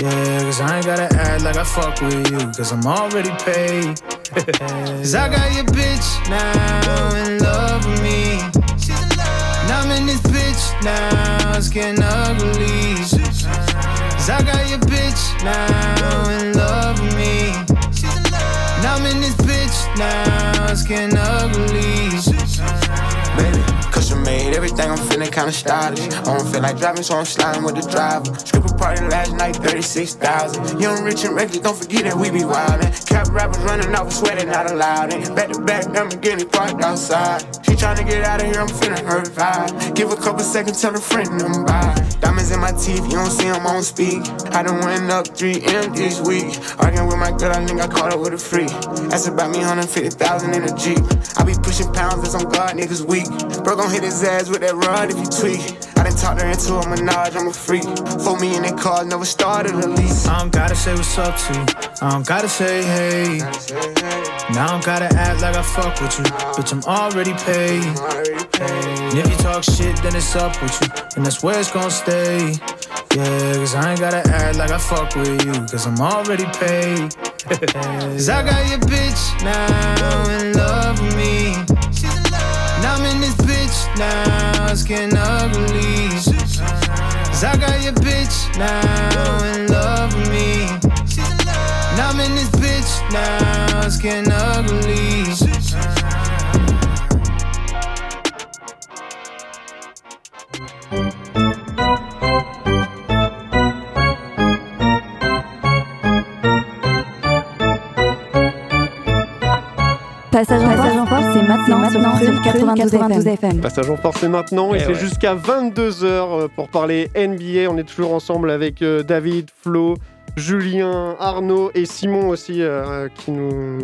Yeah, cause I ain't gotta act like I fuck with you. Cause I'm already paid. Cause I got your bitch now in love with me. She's in love. And I'm in this bitch now, it's getting ugly. Cause I got your bitch now in love with me. She's in love. And I'm in this bitch now, it's getting ugly. Baby, custom made everything, I'm feeling kinda stylish. I don't feel like driving, so I'm sliding with the driver. Strip a party last night, 36,000. Young, rich, and reckless, don't forget that we be wildin'. Cap rappers running off, sweating allowed. And back to back, I'm getting parked outside. She tryna get out of here, I'm feeling her vibe. Give a couple seconds, tell a friend I'm by. Diamonds in my teeth, you don't see them on speak. I done went up 3M this week. Arguing with my girl, I think I caught her with a free. That's about me, 150,000 in a Jeep. I be pushing pounds, that's on God, niggas weak. Bro gon' hit his ass with that rod if you tweak. I done talked her into a menage, I'm a freak. For me in that car, never started a lease. I don't gotta say what's up to you. I don't gotta say hey. Now I don't gotta act like I fuck with you. Bitch, I'm already paid. And if you talk shit, then it's up with you. And that's where it's gonna stay. Yeah, cause I ain't gotta act like I fuck with you. Cause I'm already paid. Cause I got your bitch now in love with me. And I'm in this bitch now, it's getting ugly. Cause I got your bitch now in love with me. And I'm in this bitch now, it's getting ugly.
Passage en force, c'est maintenant, sur Prune 92 FM.
Passage en force c'est maintenant et,
Eh
c'est
ouais.
jusqu'à 22h pour parler NBA. On est toujours ensemble avec euh, David, Flo, Julien, Arnaud et Simon aussi euh, qui nous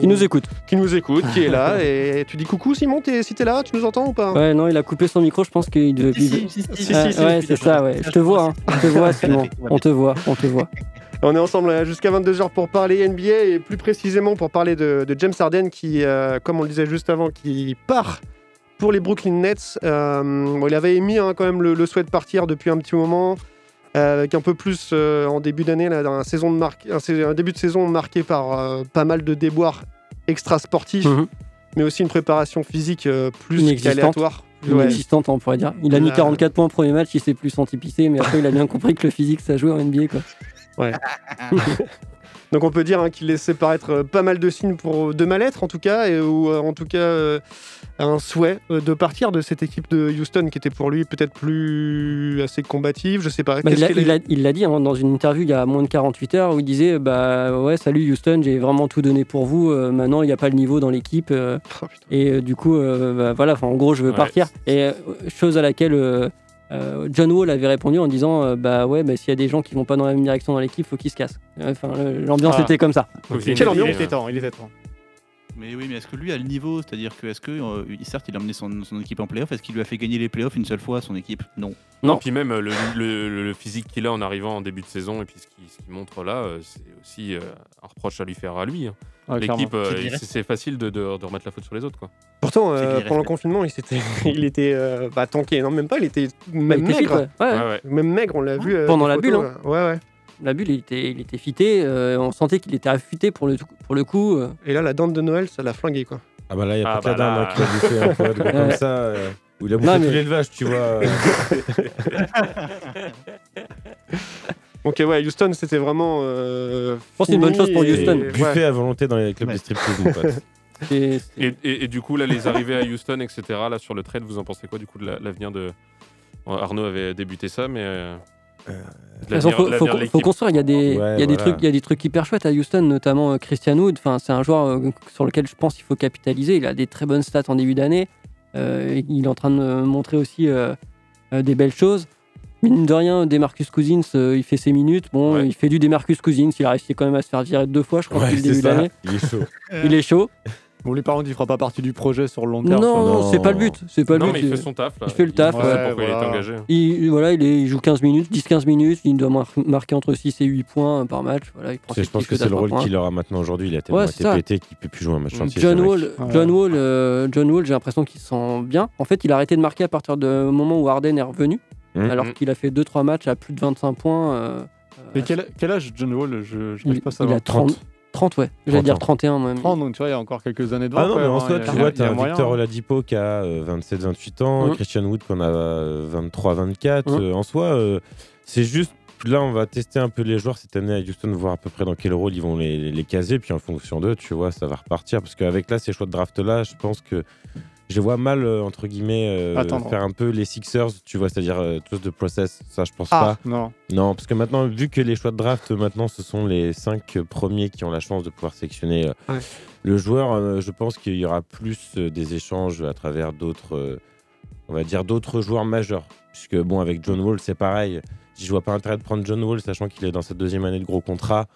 Qui nous écoute.
Qui nous écoute, qui est là. Et tu dis coucou Simon, si t'es là, tu nous entends ou pas?
Ouais, non, il a coupé son micro, je pense qu'il devait.
Si, si,
il-
si, si,
Ah,
si, si,
ouais,
si,
c'est ça, ouais. Je te vois, hein. Je te vois, Simon. On te voit, on te voit.
On est ensemble euh, jusqu'à 22h pour parler NBA et plus précisément pour parler de, de James Harden qui, euh, comme on le disait juste avant, qui part pour les Brooklyn Nets. Euh, bon, il avait émis hein, quand même le, le souhait de partir depuis un petit moment, euh, avec un peu plus en début d'année, un, saison de mar- un, début de saison marqué par pas mal de déboires extra-sportifs,
Mhm.
mais aussi une préparation physique plus
Inexistante.
qu'aléatoire. Ouais.
Inexistante, on pourrait dire. Il a mis
Là-
44 points au premier match, il s'est plus senti pisser, mais après il a bien compris que le physique ça joue en NBA. Quoi.
Ouais. Donc on peut dire hein, qu'il laissait paraître euh, pas mal de signes pour, de mal-être en tout cas, et, ou euh, en tout cas euh, un souhait euh, de partir de cette équipe de Houston qui était pour lui peut-être plus assez combative, je sais pas.
Bah, il l'a il dit hein, dans une interview il y a moins de 48 heures où il disait bah ouais salut Houston j'ai vraiment tout donné pour vous euh, maintenant il n'y a pas le niveau dans l'équipe euh,
Oh,
et euh, du coup euh, bah, voilà en gros je veux
Ouais.
partir et euh, chose à laquelle euh, John Wall avait répondu en disant euh, bah ouais bah, s'il y a des gens qui vont pas dans la même direction dans l'équipe faut qu'ils se cassent enfin l'ambiance
Ah.
était comme ça
Quelle ambiance
était temps, il était temps.
Mais oui, mais est-ce que lui a le niveau? C'est-à-dire que, est-ce que, euh, il- certes, il a emmené son, son équipe en playoff, est-ce qu'il lui a fait gagner les playoffs une seule fois à son équipe? Non.
Non, puis même euh, le, le- le physique qu'il a en arrivant en début de saison et puis ce qu'il ce qu'il montre là, euh, c'est aussi euh, un reproche à lui faire à lui. hein.
Ouais,
L'équipe,
clairement.
euh,
C'est
facile de, de- de remettre la faute sur les autres. Quoi.
Pourtant,
C'est
euh,
qu'il reste-
pendant le confinement, il, s'était- il était euh, bah, tanké, non même pas, il était
Bah,
même
il était fit,
maigre.
ouais. Ouais, ouais.
Ouais, ouais.
Même maigre, on l'a vu. euh,
Pendant
des
la
photos,
bulle,
là. Ouais, ouais.
La bulle il était, il était fité euh, on sentait qu'il était affûté pour le, pour le coup euh.
Et là, la dinde de Noël, ça l'a flingué quoi.
Ah bah là, il y a
Ah
pas que la
bah là.
hein, qui a bouffé un peu de gros comme
Ouais.
ça. euh, où il a
Non,
bouffé
mais-
tout l'élevage, tu vois.
Donc euh, ouais, Houston, c'était vraiment. euh,
Je pense que c'est une bonne chose pour
et-
Houston.
ouais.
Buffet à volonté dans les clubs
Ouais.
de striptease, mon pote.
C'est- c'est-
Et, et- et du coup, là, les arrivées à Houston, etc., là, sur le trade, vous en pensez quoi du coup de la- l'avenir de. Arnaud avait débuté ça, mais. euh, de l'avenir-
façon, faut, faut-
de
faut
l'équipe.
construire. Il y a des,
Ouais,
il y a des
voilà.
trucs, il y a des trucs hyper chouettes à Houston, notamment euh, Christian Wood. Enfin, c'est un joueur euh, sur lequel je pense qu'il faut capitaliser. Il a des très bonnes stats en début d'année. Euh, il est en train de montrer aussi euh, euh, des belles choses. Mine de rien, Demarcus Cousins, euh, il fait ses minutes. Bon,
Ouais.
il fait du Demarcus Cousins. Il a réussi quand même à se faire virer deux fois, je crois,
Ouais,
depuis le début l'année.
Il est chaud.
Il est chaud.
Bon, lui, par contre, il fera pas partie du projet sur le long
Non,
terme.
non,
Non.
c'est pas le but. C'est pas le
Non,
but.
mais il fait son taf. Là.
il fait le taf,
ouais,
pourquoi il est
voilà.
engagé.
Il, voilà, il, est- il joue 15 minutes, 10-15 minutes, il doit mar- marquer entre 6 et 8 points par match. Voilà, il prend
Je pense que c'est le rôle qu'il aura maintenant aujourd'hui. Il a tellement
Ouais,
été
ça.
pété qu'il peut plus jouer un match entier.
John. Wall. John Wall, euh, John Wall, j'ai l'impression qu'il se sent bien. En fait, il a arrêté de marquer à partir du moment où Harden est revenu,
Mhm.
alors
Mhm.
qu'il a fait 2-3 matchs à plus de 25 points. euh,
Et
euh,
quel, quel âge John Wall? Je
il,
n'arrive pas à
il
savoir.
a 30, 30 ouais. J'allais
30
dire
ans.
31 même.
30, donc tu vois, il y a encore quelques années devant.
Ah non, mais en soi, tu vois, t'as Victor. Oladipo qui a 27-28 ans,
Mhm.
Christian Wood qu'on a euh, 23-24.
Mhm.
euh, en soi, euh, c'est juste. Là, on va tester un peu les joueurs cette année à Houston, voir à peu près dans quel rôle ils vont les, les caser. Puis en fonction d'eux, tu vois, ça va repartir. Parce qu'avec là, ces choix de draft-là, je pense que je vois mal, euh, entre guillemets, euh, faire un peu les Sixers, tu vois, c'est-à-dire euh, tous de process. Ça, je pense
Ah,
pas.
non.
Non, parce que maintenant, vu que les choix de draft, maintenant, ce sont les cinq premiers qui ont la chance de pouvoir sélectionner euh,
Ouais.
le joueur, euh, je pense qu'il y aura plus euh, des échanges à travers d'autres, euh, on va dire, d'autres joueurs majeurs. Puisque, bon, avec John Wall, c'est pareil. Je vois pas intérêt de prendre John Wall, sachant qu'il est dans sa deuxième année de gros contrat,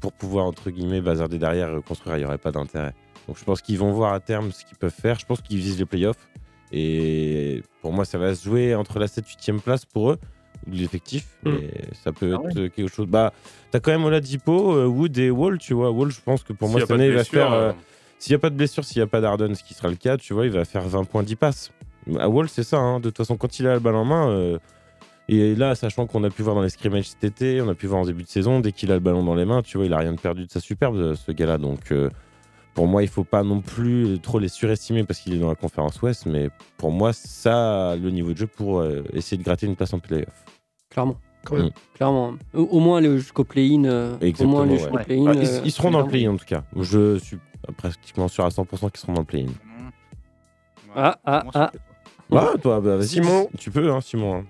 pour pouvoir, entre guillemets, bazarder derrière et reconstruire. Il n'y aurait pas d'intérêt. Donc, je pense qu'ils vont voir à terme ce qu'ils peuvent faire. Je pense qu'ils visent les playoffs. Et pour moi, ça va se jouer entre la 7-8e place pour eux, ou l'effectif.
Mm.
Mais ça peut
Ah
être quelque chose. Bah, t'as quand même Oladipo, euh, Wood et Wall, tu vois. Wall, je pense que pour moi, cette année, il va faire. euh,
euh,
s'il n'y a pas de blessure, s'il n'y a pas d'Arden, ce qui sera le cas, tu vois, il va faire 20 points, 10 passes. À Wall, c'est ça. hein. De toute façon, quand il a le ballon en main. euh, et là, sachant qu'on a pu voir dans les scrimmages cet été, on a pu voir en début de saison, dès qu'il a le ballon dans les mains, tu vois, il a rien de perdu de sa superbe, ce gars-là. Donc, euh, pour moi, il faut pas non plus trop les surestimer parce qu'il est dans la conférence Ouest. Mais pour moi, ça, a le niveau de jeu pour euh, essayer de gratter une place en playoff.
Clairement.
Quand même.
Mm.
Clairement. Au, au moins aller jusqu'au play-in. euh, au
Exactement,
moins aller
ouais.
jusqu'au
Ouais.
play-in.
Ah, ils,
euh,
ils seront dans le play-in en tout cas. Je suis pratiquement sûr à 100% qu'ils seront dans le play-in.
Ah, ah, ah.
Ouais, toi, bah, vas-y.
Simon.
Tu peux, hein, Simon.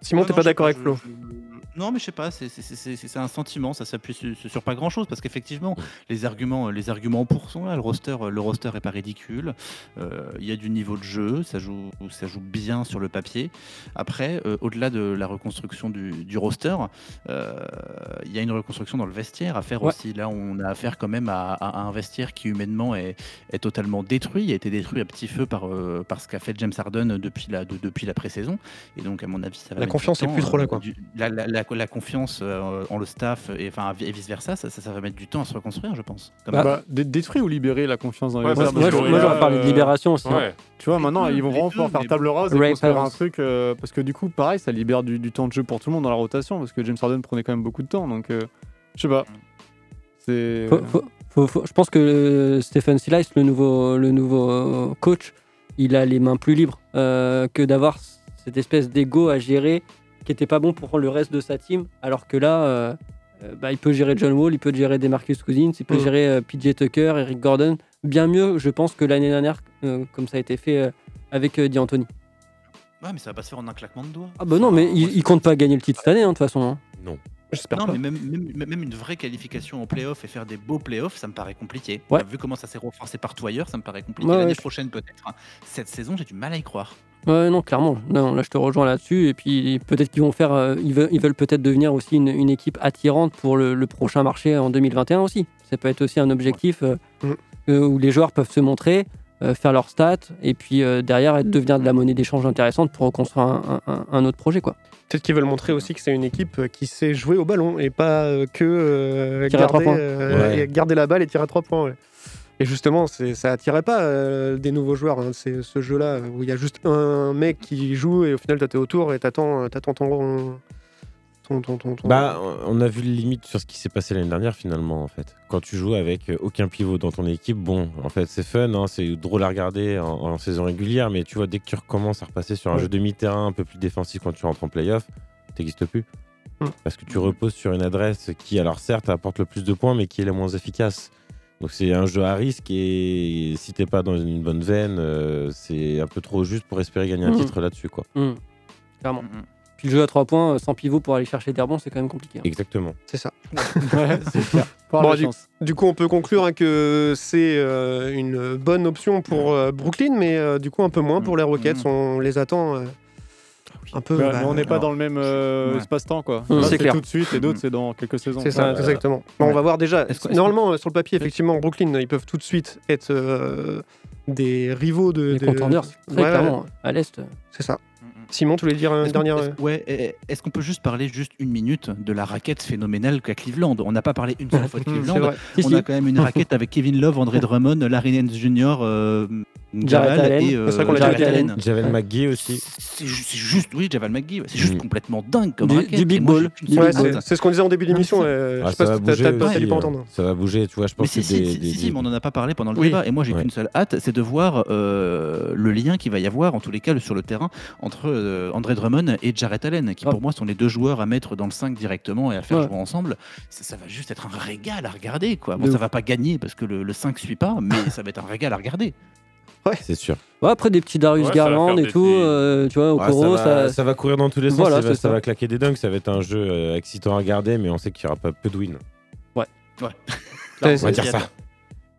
Simon,
Non,
t'es pas d'accord avec
je-
Flo
je- Non, mais je sais pas, c'est- un sentiment, ça s'appuie sur, sur pas grand chose parce qu'effectivement, les arguments, les arguments pour sont là. Le roster, le roster est pas ridicule. Euh, Il y a du niveau de jeu, ça joue, ça joue bien sur le papier. Après, euh, au-delà de la reconstruction du, du roster, euh, il y a une reconstruction dans le vestiaire à faire
Ouais.
aussi. Là, on a affaire quand même à, à un vestiaire qui humainement est, est totalement détruit, il a été détruit à petit feu par, euh, par ce qu'a fait James Harden depuis la, de- depuis la pré-saison. Et donc, à mon avis, ça va
La confiance est
temps,
plus trop là,
euh,
quoi.
du- la, la- la- la confiance euh, en le staff et, enfin, et vice versa, ça, ça, ça va mettre du temps à se reconstruire, je pense.
Bah, dé- détruire ou libérer la confiance dans les
Ouais, moi, j'aurais parlé de libération aussi, hein.
Ouais.
Tu vois, maintenant, ils vont vraiment pouvoir faire table rase et construire un truc. euh, parce que du coup, pareil, ça libère du, du temps de jeu pour tout le monde dans la rotation. Parce que James Harden prenait quand même beaucoup de temps. Donc, euh, je sais pas. C'est.
Faut- faut- faut- faut- je pense que euh, Stephen Silas, le nouveau, le nouveau euh, coach, il a les mains plus libres euh, que d'avoir cette espèce d'ego à gérer qui était pas bon pour le reste de sa team. Alors que là, euh, euh, bah, il peut gérer John Wall, il peut gérer Demarcus Cousins, il peut
Mm.
gérer euh, PJ Tucker, Eric Gordon, bien mieux, je pense, que l'année dernière, euh, comme ça a été fait euh, avec euh, D'Antoni.
Ouais, mais ça va pas se faire en un claquement de doigts.
Ah bah non, mais il, il compte pas gagner le titre cette année, hein, de toute façon. hein.
Non.
J'espère
Non,
pas.
mais même, même, même une vraie qualification en playoff et faire des beaux playoffs, ça me paraît compliqué.
Ouais.
Vu comment ça s'est renforcé partout ailleurs, ça me paraît compliqué.
Ouais,
L'année
ouais.
prochaine, peut-être. hein. Cette saison, j'ai du mal à y croire.
Ouais, non, clairement. Non, là, je te rejoins là-dessus. Et puis, peut-être qu'ils vont faire. euh, ils veulent, ils veulent peut-être devenir aussi une, une équipe attirante pour le, le prochain marché en 2021 aussi. Ça peut être aussi un objectif euh, où les joueurs peuvent se montrer, euh, faire leurs stats, et puis euh, derrière devenir de la monnaie d'échange intéressante pour reconstruire un, un- un autre projet, quoi.
Peut-être qu'ils veulent montrer aussi que c'est une équipe qui sait jouer au ballon et pas que euh, garder, euh,
Ouais.
la balle et tirer à trois points. ouais. Et justement, c'est- ça attirait pas euh, des nouveaux joueurs. hein. C'est ce jeu-là où il y a juste un mec qui joue et au final, t'es autour et t'attends euh, t'attends ton, ton, ton, ton, ton-
Bah, on a vu le limite sur ce qui s'est passé l'année dernière finalement en fait. Quand tu joues avec aucun pivot dans ton équipe, bon, en fait c'est fun, hein, c'est drôle à regarder en, en saison régulière, mais tu vois dès que tu recommences à repasser sur un
Ouais.
jeu demi-terrain un peu plus défensif quand tu rentres en playoff, t'existes plus.
Mm.
Parce que tu reposes sur une adresse qui, alors certes, apporte le plus de points, mais qui est la moins efficace. Donc c'est un jeu à risque et si t'es pas dans une bonne veine, euh, c'est un peu trop juste pour espérer gagner un
Mm.
titre là-dessus quoi.
Mm. Clairement.
Mm.
Puis le jeu à 3 points euh, sans pivot pour aller chercher des rebonds, c'est quand même compliqué. hein.
Exactement.
C'est ça.
Ouais, c'est
Bon, du,
chance.
du coup, on peut conclure hein, que c'est euh, une bonne option pour euh, Brooklyn, mais euh, du coup, un peu moins pour les Rockets. On les attend euh, un peu.
Ouais,
bah,
mais on n'est pas
alors-
dans le même euh,
Ouais.
espace-temps, quoi.
Mm,
Là,
c'est
tout de suite et d'autres, c'est dans quelques saisons.
C'est ça,
Ouais.
exactement. Bon, On va voir déjà. Normalement, euh, sur le papier, effectivement, Brooklyn, ils peuvent tout de suite être euh, des rivaux de.
Les
de-
contenders, très
Ouais,
clairement. À l'Est.
C'est ça. Simon, tu voulais dire
qu'on-
dernière.
est-ce- ouais, est-ce qu'on peut juste parler juste une minute de la raquette phénoménale qu'a Cleveland? On n'a pas parlé une seule fois de Cleveland. On a quand même une raquette avec Kevin Love, André Drummond, Larry Nance Jr., euh,
Jared Allen.
et euh,
C'est vrai qu'on l'a
Jared
dit.
Allen.
Javel McGee aussi.
C'est ju- c'est juste, oui, Javal McGee, c'est juste
Mm.
complètement dingue comme
Du-
raquette.
du big ball.
Ouais, c'est c'est ce qu'on disait en début d'émission.
ça-
euh,
Ah,
je sais pas
va
si t'as- pas
euh,
entendre.
Ça va bouger, tu vois. Je pense que
si,
des,
si,
des-
si, mais on en a pas parlé pendant le
Oui.
débat. Et moi, j'ai
Ouais.
qu'une seule hâte, c'est de voir euh, le lien qu'il va y avoir, en tous les cas, sur le terrain, entre André Drummond et Jarrett Allen, qui
Ah.
pour moi sont les deux joueurs à mettre dans le 5 directement et à faire
Ouais.
jouer ensemble. Ça, ça va juste être un régal à regarder. Quoi. Bon, ça va pas gagner parce que le, le 5 suit pas, mais ça va être un régal à regarder.
C'est sûr.
Ouais, après des petits Darius
Ouais, ça va
Garland
faire
et
des
tout,
petits-
euh, tu vois, au
Ah, ça,
Coro,
va,
ça,
ça va courir dans tous les sens,
Voilà,
ça, va,
c'est
ça
ça.
va claquer des dunks, ça va être un jeu euh, excitant à regarder, mais on sait qu'il n'y aura pas peu de win.
Ouais.
Ouais,
On va dire ça.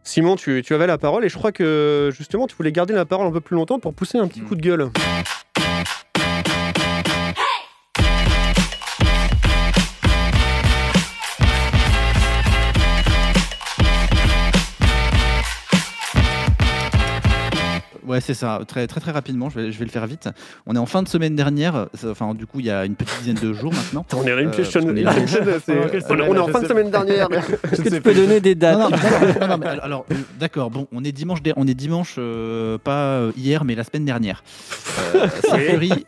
Simon, tu, tu avais la parole et je crois que justement, tu voulais garder la parole un peu plus longtemps pour pousser un petit coup de gueule.
Ouais, c'est ça. Très, très, très rapidement, je vais, je vais le faire vite. On est en fin de semaine dernière. ça- Enfin, du coup, il y a une petite dizaine de jours maintenant.
On est
Euh,
on est- en fin de semaine dernière.
Est-ce que tu peux donner des dates
Non, non, mais- non, non, mais alors, euh, d'accord, bon, on est dimanche, on est dimanche euh, pas hier, mais la semaine dernière. Euh,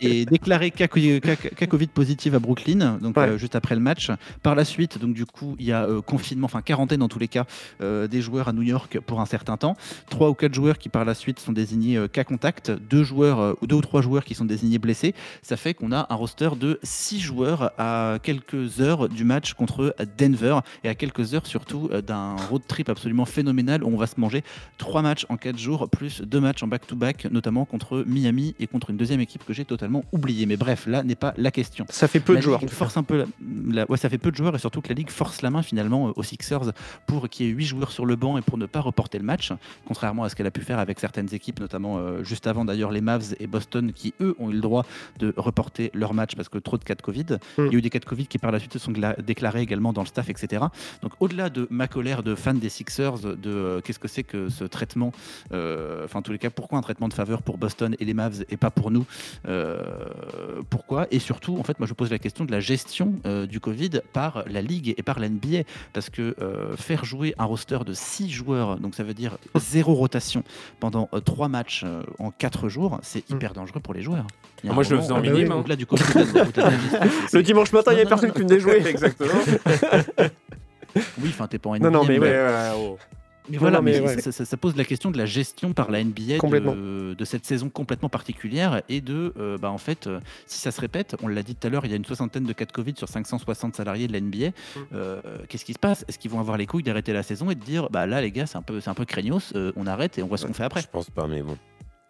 est déclaré cas, cas- cas Covid positif à Brooklyn, donc
Ouais.
euh, juste après le match. Par la suite, donc du coup, il y a euh, confinement, enfin quarantaine dans tous les cas, euh, des joueurs à New York pour un certain temps. Trois ou quatre joueurs qui par la suite sont désignés cas contact, deux joueurs euh, ou deux ou trois joueurs qui sont désignés blessés. Ça fait qu'on a un roster de six joueurs à quelques heures du match contre Denver et à quelques heures surtout euh, d'un road trip absolument phénoménal où on va se manger trois matchs en quatre jours plus deux matchs en back-to-back, notamment contre Miami et contre une deuxième équipe que j'ai totalement oubliée. Mais bref, là n'est pas la question.
Ça fait peu
La
de joueurs.
Force un peu la- la- ouais, ça fait peu de joueurs et surtout que la ligue force la main finalement euh, aux Sixers pour qu'il y ait 8 joueurs sur le banc et pour ne pas reporter le match, contrairement à ce qu'elle a pu faire avec certaines équipes, notamment notamment euh, juste avant d'ailleurs les Mavs et Boston qui eux ont eu le droit de reporter leur match parce que trop de cas de Covid.
Mm.
Il y a eu des cas de Covid qui par la suite se sont déclarés également dans le staff, etc. Donc au-delà de ma colère de fan des Sixers, de euh, qu'est-ce que c'est que ce traitement, euh, enfin en tous les cas, pourquoi un traitement de faveur pour Boston et les Mavs et pas pour nous Euh, Pourquoi? Et surtout, en fait, moi je pose la question de la gestion du Covid par la Ligue et par la NBA. Parce que faire jouer un roster de 6 joueurs, donc ça veut dire zéro rotation pendant 3 matchs euh, en 4 jours, c'est hyper dangereux pour les joueurs.
Ah, moi, je le
moment,
faisais en
euh, bah
minime, hein.
Au-delà du c'est-
Le dimanche matin, il n'y avait personne qui venait jouer.
Exactement.
Oui, enfin, t'es pas en
Non, non, mais
mais-
ouais.
oh.
Mais voilà,
non, mais
mais
ouais.
ça, ça- ça pose la question de la gestion par la NBA de, de cette saison complètement particulière et de, euh, bah, en fait, euh, si ça se répète, on l'a dit tout à l'heure, il y a une soixantaine de cas de Covid sur 560 salariés de la NBA.
Mm.
Euh, Qu'est-ce qui se passe? Est-ce qu'ils vont avoir les couilles d'arrêter la saison et de dire, bah là, les gars, c'est un peu, c'est un peu craignos, euh, on arrête et on voit ce qu'on fait après?
Je pense pas, mais bon.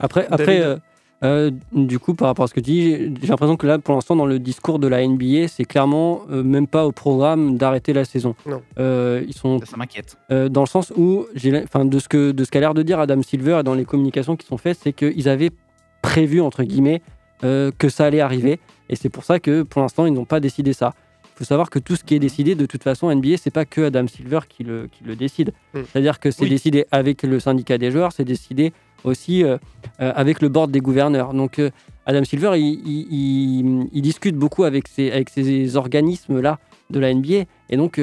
Après, après euh, euh, du coup, par rapport à ce que tu dis, j'ai l'impression que là, pour l'instant, dans le discours de la NBA, c'est clairement euh, même pas au programme d'arrêter la saison.
Non.
Euh, ils sont
Ça m'inquiète.
euh, dans le sens où, enfin, de ce que de ce qu'a l'air de dire Adam Silver et dans les communications qui sont faites, c'est qu'ils avaient prévu entre guillemets euh, que ça allait arriver, et c'est pour ça que pour l'instant, ils n'ont pas décidé ça. Faut savoir que tout ce qui est décidé, de toute façon, NBA, c'est pas que Adam Silver qui le, qui le décide.
Mm.
C'est-à-dire que c'est
Oui.
décidé avec le syndicat des joueurs, c'est décidé aussi euh, euh, avec le board des gouverneurs. Donc euh, Adam Silver, il, il- il- il discute beaucoup avec ces, avec ces organismes-là de la NBA. Et donc,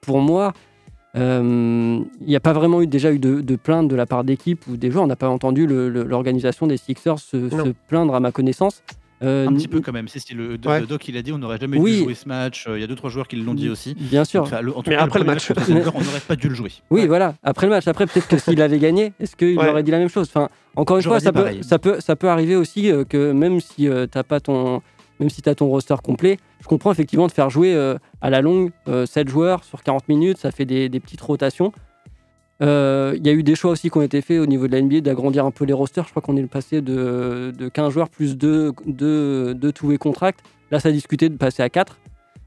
pour moi, il n'y a pas vraiment eu déjà eu de, de plainte de la part d'équipe ou des joueurs. On n'a pas entendu l'organisation des Sixers se plaindre à ma connaissance. Euh,
Un petit peu quand même. C'est si le,
Ouais.
le doc il a dit on n'aurait jamais
Oui.
dû jouer ce match. Euh, Il y a deux trois joueurs qui l'ont dit aussi.
Bien sûr.
Enfin, le- en tout
Mais
cas,
après le match.
on n'aurait pas dû le jouer.
Oui, voilà. Après le match, après peut-être que s'il avait gagné, est-ce qu'il
Ouais.
aurait dit la même chose? Enfin, encore une fois, ça peut,
pareil.
ça peut, ça peut arriver aussi euh, que même si euh, t'as pas ton, même si t'as ton roster complet, je comprends effectivement de faire jouer euh, à la longue 7 joueurs sur 40 minutes, ça fait des, des petites rotations. Euh, Il y a eu des choix aussi qui ont été faits au niveau de la NBA d'agrandir un peu les rosters. Je crois qu'on est passé de, de 15 joueurs plus 2 deux, deux two-way contract. Là, ça a discuté de passer à 4.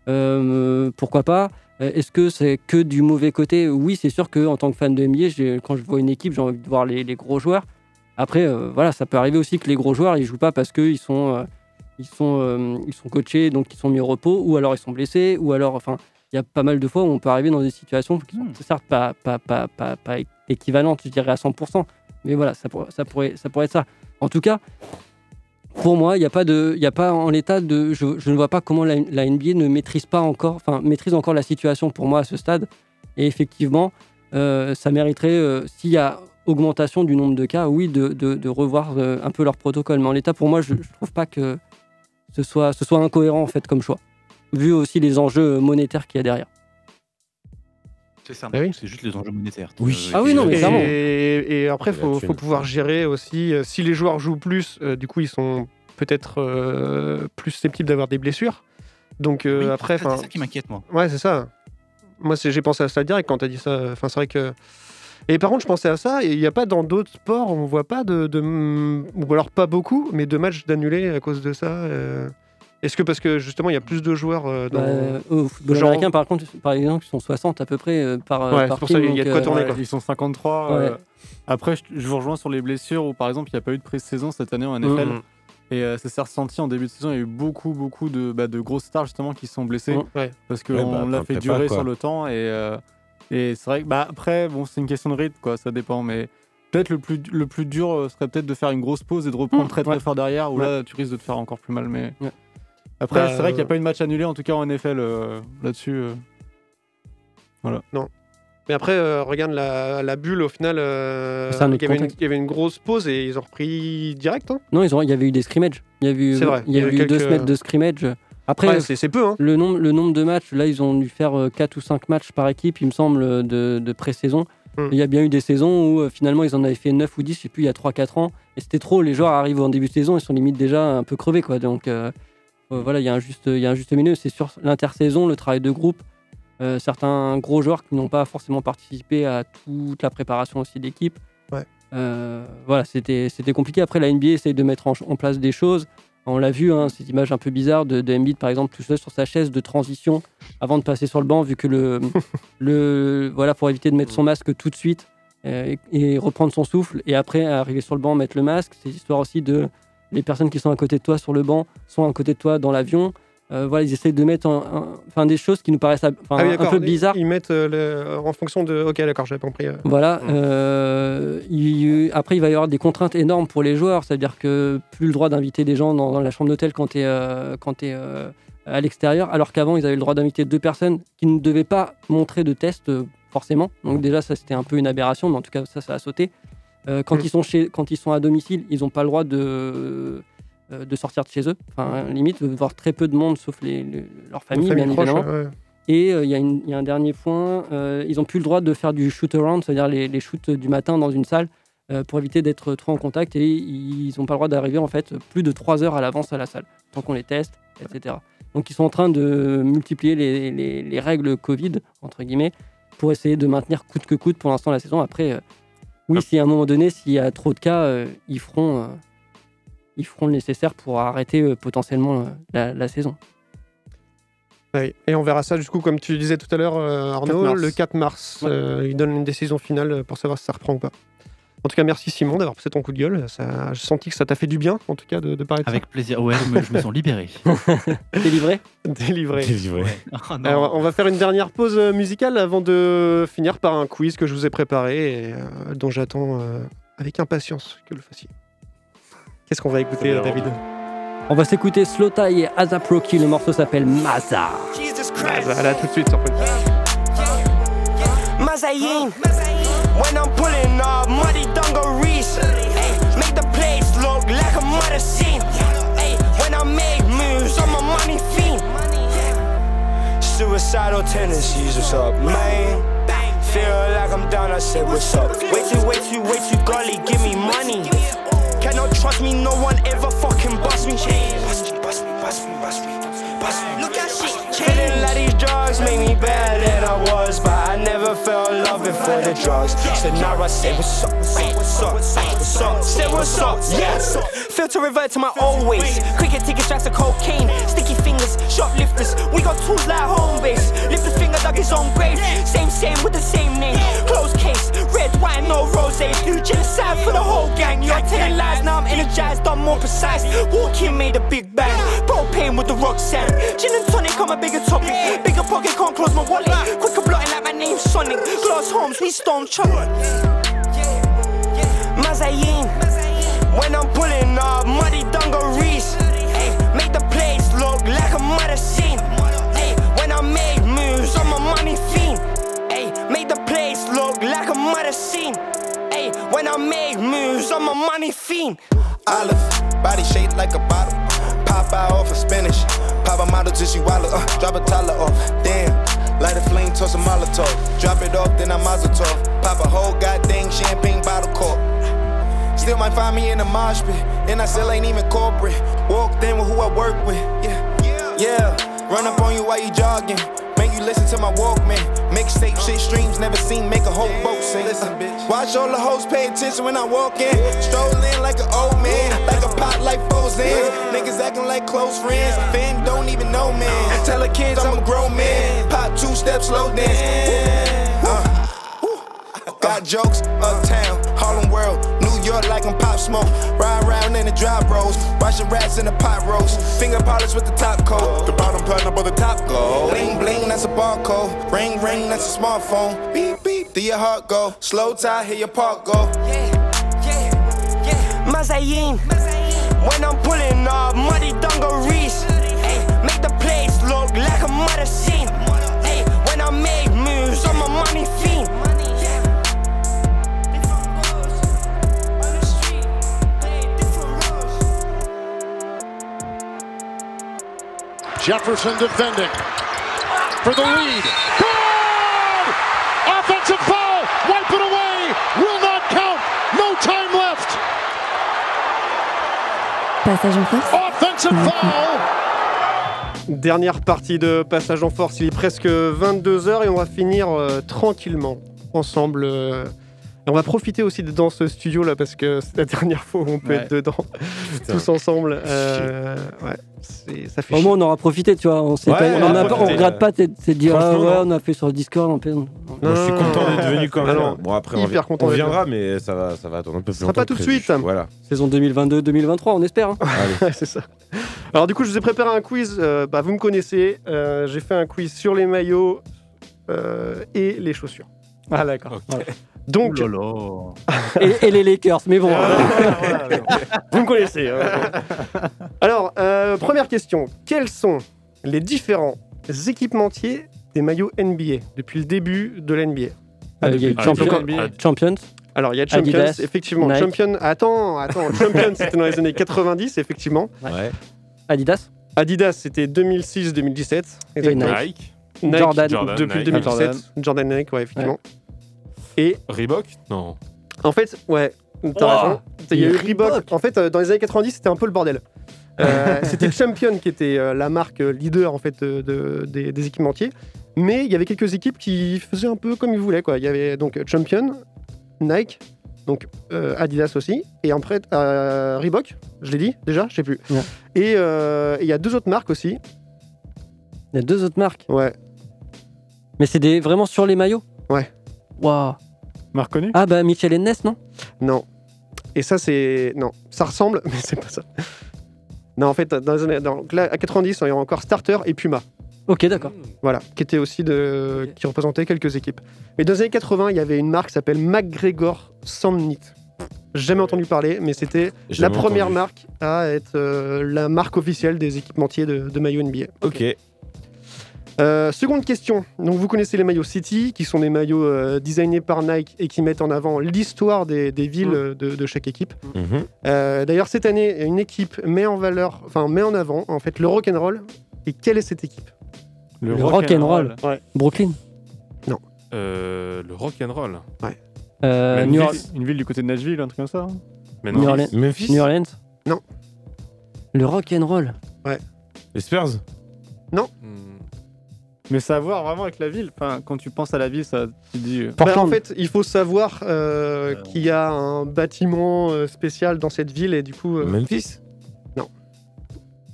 Euh, pourquoi pas? Euh, Est-ce que c'est que du mauvais côté? Oui, c'est sûr que en tant que fan de NBA, quand je vois une équipe, j'ai envie de voir les, les gros joueurs. Après, voilà, ça peut arriver aussi que les gros joueurs, ils jouent pas parce qu'ils sont, ils sont, ils sont coachés, donc ils sont mis au repos, ou alors ils sont blessés, ou alors, enfin, il y a pas mal de fois où on peut arriver dans des situations qui sont certes pas, pas, pas, pas, pas équivalentes, je dirais à 100%, mais voilà, ça, pourrait- ça, pourrait, ça pourrait être ça. En tout cas, pour moi, il n'y a pas de, il y a pas en l'état de, je, je ne vois pas comment la, la NBA ne maîtrise pas encore, enfin maîtrise encore la situation pour moi à ce stade. Et effectivement, euh, ça mériterait, euh, s'il y a augmentation du nombre de cas, oui, de, de- de revoir euh, un peu leur protocole. Mais en l'état, pour moi, je ne trouve pas que ce soit, ce soit incohérent en fait comme choix, vu aussi les enjeux monétaires qu'il y a derrière.
C'est ça.
Bah oui.
C'est juste les enjeux monétaires.
Oui. Ah oui, non, mais
et,
clairement.
et après, il faut, pouvoir gérer aussi. euh, si les joueurs jouent plus, euh, du coup, ils sont peut-être euh, plus susceptibles d'avoir des blessures. Donc euh,
Oui,
après,
c'est ça qui m'inquiète moi.
ouais, c'est ça. Moi, j'ai pensé à ça direct quand tu as dit ça. Enfin, c'est vrai que. Et par contre, je pensais à ça, et il n'y a pas dans d'autres sports, on voit pas de, de- Ou alors pas beaucoup, mais de matchs d'annulés à cause de ça. Euh. Est-ce que parce que justement, il y a plus de joueurs euh, dans.
Bah, au football
Genre-
américain, par contre, par exemple, ils sont 60 à peu près euh, par, euh,
Ouais,
par
pour ça, il y a de quoi
euh,
tourner, quoi.
Ils sont 53.
Ouais.
euh, Après, je, je vous rejoins sur les blessures où, par exemple, il n'y a pas eu de pré-saison cette année en NFL.
Mhm.
Et euh, ça s'est ressenti en début de saison. Il y a eu beaucoup, beaucoup de, bah, de grosses stars justement qui se sont blessées.
Ouais.
Parce qu'on
Ouais, bah,
l'a fait
on
durer sur le temps. Et, euh, et c'est vrai que, bah, après, bon, c'est une question de rythme, quoi. Ça dépend. Mais peut-être le plus, le plus dur euh, serait peut-être de faire une grosse pause et de reprendre très, très
Ouais.
fort derrière. Où
Ouais.
là, tu risques de te faire encore plus mal. Mais
Ouais.
Après,
Bah,
c'est vrai qu'il n'y a
euh,
pas eu de match annulé, en tout cas en NFL euh, là-dessus. euh.
Mais après, euh, regarde la, la bulle, au final, euh,
C'est un
il,
autre
y avait une,
contexte.
il y avait une grosse pause et ils ont repris direct. Hein
Non, ils ont, il y avait eu des scrimmages. Il y avait eu,
C'est vrai,
il y avait eu deux semaines de scrimmage. Après,
Ouais, c'est peu. Hein.
le, nombre, le nombre de matchs, là, ils ont dû faire 4 ou 5 matchs par équipe, il me semble, de, de pré-saison.
Hmm.
Il y a bien eu des saisons où finalement ils en avaient fait 9 ou 10, je sais plus, il y a 3-4 ans. Et c'était trop. Les joueurs arrivent en début de saison, ils sont limite déjà un peu crevés. Quoi. Donc euh, voilà, il y a un juste, il y a un juste milieu. C'est sur l'intersaison, le travail de groupe. Euh, certains gros joueurs qui n'ont pas forcément participé à toute la préparation aussi d'équipe.
Ouais.
Euh, voilà, c'était c'était compliqué. Après, la NBA essaye de mettre en, en place des choses. On l'a vu, hein, cette image un peu bizarre de, de Embiid, par exemple, tout seul sur sa chaise de transition avant de passer sur le banc, vu que le, le voilà, pour éviter de mettre son masque tout de suite. euh, et, et reprendre son souffle et après arriver sur le banc, mettre le masque. C'est l'histoire aussi de les personnes qui sont à côté de toi sur le banc sont à côté de toi dans l'avion. Euh, voilà, ils essayent de mettre des choses qui nous paraissent
Ah oui,
un peu bizarres.
Ils mettent euh, le- en fonction de. Ok, d'accord, j'avais compris. euh.
Voilà. euh, il- après, il va y avoir des contraintes énormes pour les joueurs. C'est-à-dire que plus le droit d'inviter des gens dans, dans la chambre d'hôtel quand tu es, à l'extérieur, alors qu'avant, ils avaient le droit d'inviter deux personnes qui ne devaient pas montrer de test forcément. Donc déjà, ça, c'était un peu une aberration, mais en tout cas, ça, ça a sauté. Euh, quand,
Mm.
ils sont chez, quand ils sont à domicile, ils n'ont pas le droit de, euh, de sortir de chez eux. Enfin, limite, voir très peu de monde, sauf les, les- leur famille, bien
proche,
évidemment.
ouais.
Et euh, il y, y a un dernier point, euh, ils n'ont plus le droit de faire du shoot-around, c'est-à-dire les, les shoots du matin dans une salle, euh, pour éviter d'être trop en contact. Et ils n'ont pas le droit d'arriver en fait plus de 3 heures à l'avance à la salle, tant qu'on les teste, etc. Donc ils sont en train de multiplier les, les- les règles Covid, entre guillemets, pour essayer de maintenir coûte que coûte pour l'instant la saison. Après, oui, si à un moment donné, s'il y a trop de cas, euh, ils, feront, euh, ils feront le nécessaire pour arrêter euh, potentiellement euh, la, la saison.
Et on verra ça, du coup, comme tu disais tout à l'heure, euh,
4
Arnaud, le 4 mars. euh, il donne une décision finale pour savoir si ça reprend ou pas. En tout cas, merci Simon d'avoir poussé ton coup de gueule. Ça, j'ai senti que ça t'a fait du bien, en tout cas, de, de parler de
Avec plaisir. Ouais, je me, je me sens libéré.
Délivré.
Délivré.
Délivré.
Oh.
Alors, on va faire une dernière pause euh, musicale avant de finir par un quiz que je vous ai préparé et euh, dont j'attends euh, avec impatience que le fassiez. Qu'est-ce qu'on va écouter, euh, David
On va s'écouter Slow Tie et Azap Rocky. Le morceau s'appelle Maza.
Bah, Là, tout de suite sur Podcast.
When I'm pulling up muddy dungarees, ay, make the place look like a murder scene. Ay, when I make moves, I'm a money fiend. Suicidal tendencies, what's up, man? Feel like I'm down, I say, what's up? Way too, way too, way too golly, give me money. Cannot trust me, no one ever fucking bust me. Bust me, bust me, bust me, bust me, Look at shit Feeling like these drugs make me better than I was, but I never felt love before the drugs. So now I say what's up, what's up, what's up, what's up, say what's up, yes. Feel to revert to my old ways. Cricket ticket straps of cocaine, sticky fingers, shoplifters. We got tools like home base. Lift the finger, dug his own grave. Same, same with the same name. Closed case, red wine, no rose. Do genocide for the whole gang. You're telling lies, now I'm energized, I'm more precise. Walking made a big bang. Propane with the rock sand. Gin and tonic, I'm a bigger topic. Bigger pocket, can't close my wallet. Quicker blotting like my name's Sonic. Glass homes, we stone chocolate. Mazayin. When I'm pulling up muddy dungarees, I make moves, I'm a money fiend.
Olive, body shaped like a bottle. Pop out off of spinach. Pop a model till she wallow. Uh, drop a toddler off. Damn. Light a flame, toss a Molotov. Drop it off, then I mazel tov. Pop a whole goddamn champagne bottle cork. Still might find me in a mosh pit, and I still ain't even corporate. Walked in with who I work with, yeah, yeah. Run up on you while you jogging, make you listen to my Walkman. Mixtape shit streams, never seen make a whole boat sing. Listen, bitch. Watch all the hoes pay attention when I walk in. Stroll in like an old man, like a pot like in. Niggas acting like close friends, fam don't even know man. Tell the kids I'm a grown man, pop two steps, slow dance. Uh. Got jokes, uptown, Harlem World, New York like I'm pop smoke. Ride around in the dry bros, watching rats in the pot roast. Finger polish with the top coat, the bottom button up on the top go. Bling bling, that's a barcode. Ring ring, that's a smartphone. Beep beep, do your heart go? Slow tie, hear your park go.
Yeah, yeah, Mazayin. When I'm pulling up muddy dungarees, ay, make the place look like a murder scene. Ay, when I make moves, I'm a money fiend.
Jefferson defending for the lead. Good! Offensive foul! Wipe it away! Will not count! No time left!
Passage en force.
Offensive foul!
Dernière partie de Passage en Force, il est presque 22h et on va finir euh, tranquillement ensemble euh, Et on va profiter aussi de- dans ce studio là parce que c'est la dernière fois où on peut
Ouais.
être dedans tous ensemble. Euh, ouais, ça fait
Au moins, on aura profité, tu vois. On
Ouais,
pas,
on
on,
a
a pas- on
profité.
regrette pas de dire, ah ouais,
non.
on a fait sur le Discord. On peut...
Moi, je suis content d'être venu quand même.
Alors,
bon, après, on,
hyper
vi-
content
on
d'être
viendra, mais ça va, ça va attendre un peu plus
sera
longtemps
pas tout de suite.
Voilà.
Saison 2022-2023, on espère. hein.
Ouais, c'est ça. Alors du coup, je vous ai préparé un quiz. euh, bah, vous me connaissez. euh, J'ai fait un quiz sur les maillots euh, et les chaussures.
Ah, d'accord.
Donc,
là.
et, et les Lakers, mais bon.
vous me connaissez. hein. Alors, euh, première question. Quels sont les différents équipementiers des maillots NBA depuis le début de l'NBA
Euh, il y a eu
Ah,
Champion-
donc, ah,
Champions.
Alors, il y a Champions,
Adidas,
effectivement.
Nike.
Champion, attends, attends. Champion, c'était dans les années 90, effectivement.
Ouais.
Adidas.
Adidas, c'était 2006-2017.
Et
exactement.
Nike,
Nike,
Jordan.
Jordan,
depuis
Nike.
2017.
Jordan.
Jordan Nike, ouais, effectivement. Et
Reebok Non.
En fait, ouais, t'as
Oh,
raison. Il y a eu
Reebok.
En fait, euh, dans les années 90, c'était un peu le bordel. Euh, c'était Champion qui était euh, la marque leader en fait de- des, des équipementiers, mais il y avait quelques équipes qui faisaient un peu comme ils voulaient quoi. Il y avait donc Champion, Nike, donc euh, Adidas aussi, et après euh, Reebok, je l'ai dit déjà, je sais plus.
Ouais.
Et euh, et il y a deux autres marques aussi.
Il y a deux autres marques.
Ouais.
Mais c'est des... vraiment sur les maillots
Ouais.
Waouh.
Marc connu?
Ah bah Michel et Ness, non?
Non. Et ça, c'est. Non, ça ressemble, mais c'est pas ça. Non, en fait, dans les années... dans- là, à 90, il y a encore Starter et Puma.
Ok, d'accord.
Voilà, qui était aussi de. qui représentait quelques équipes. Mais dans les années 80, il y avait une marque qui s'appelle McGregor Sandknit. Jamais entendu parler, mais c'était la
Jamais
première
entendu.
marque à être euh, la marque officielle des équipementiers de, de maillots NBA.
Ok.
Euh, seconde question. Donc vous connaissez les maillots City, qui sont des maillots euh, designés par Nike et qui mettent en avant l'histoire des, des villes euh, de, de chaque équipe.
Mhm.
Euh, D'ailleurs cette année, une équipe met en valeur, enfin met en avant en fait le rock and roll. Et quelle est cette équipe?
Le rock and roll.
Ouais.
Brooklyn?
Euh, le rock and roll.
Euh,
une,
New,
ville, une ville du côté de Nashville, un truc comme ça hein?
New
non.
Orleans.
Memphis?
New Orleans?
Non.
Le rock and roll.
Les Spurs?
Hmm.
Mais savoir vraiment avec la ville, enfin, quand tu penses à la ville, ça, tu te dis. euh,
Bah,
Portland.
En fait, il faut savoir euh, qu'il y a un bâtiment euh, spécial dans cette ville et du coup... euh,
Memphis?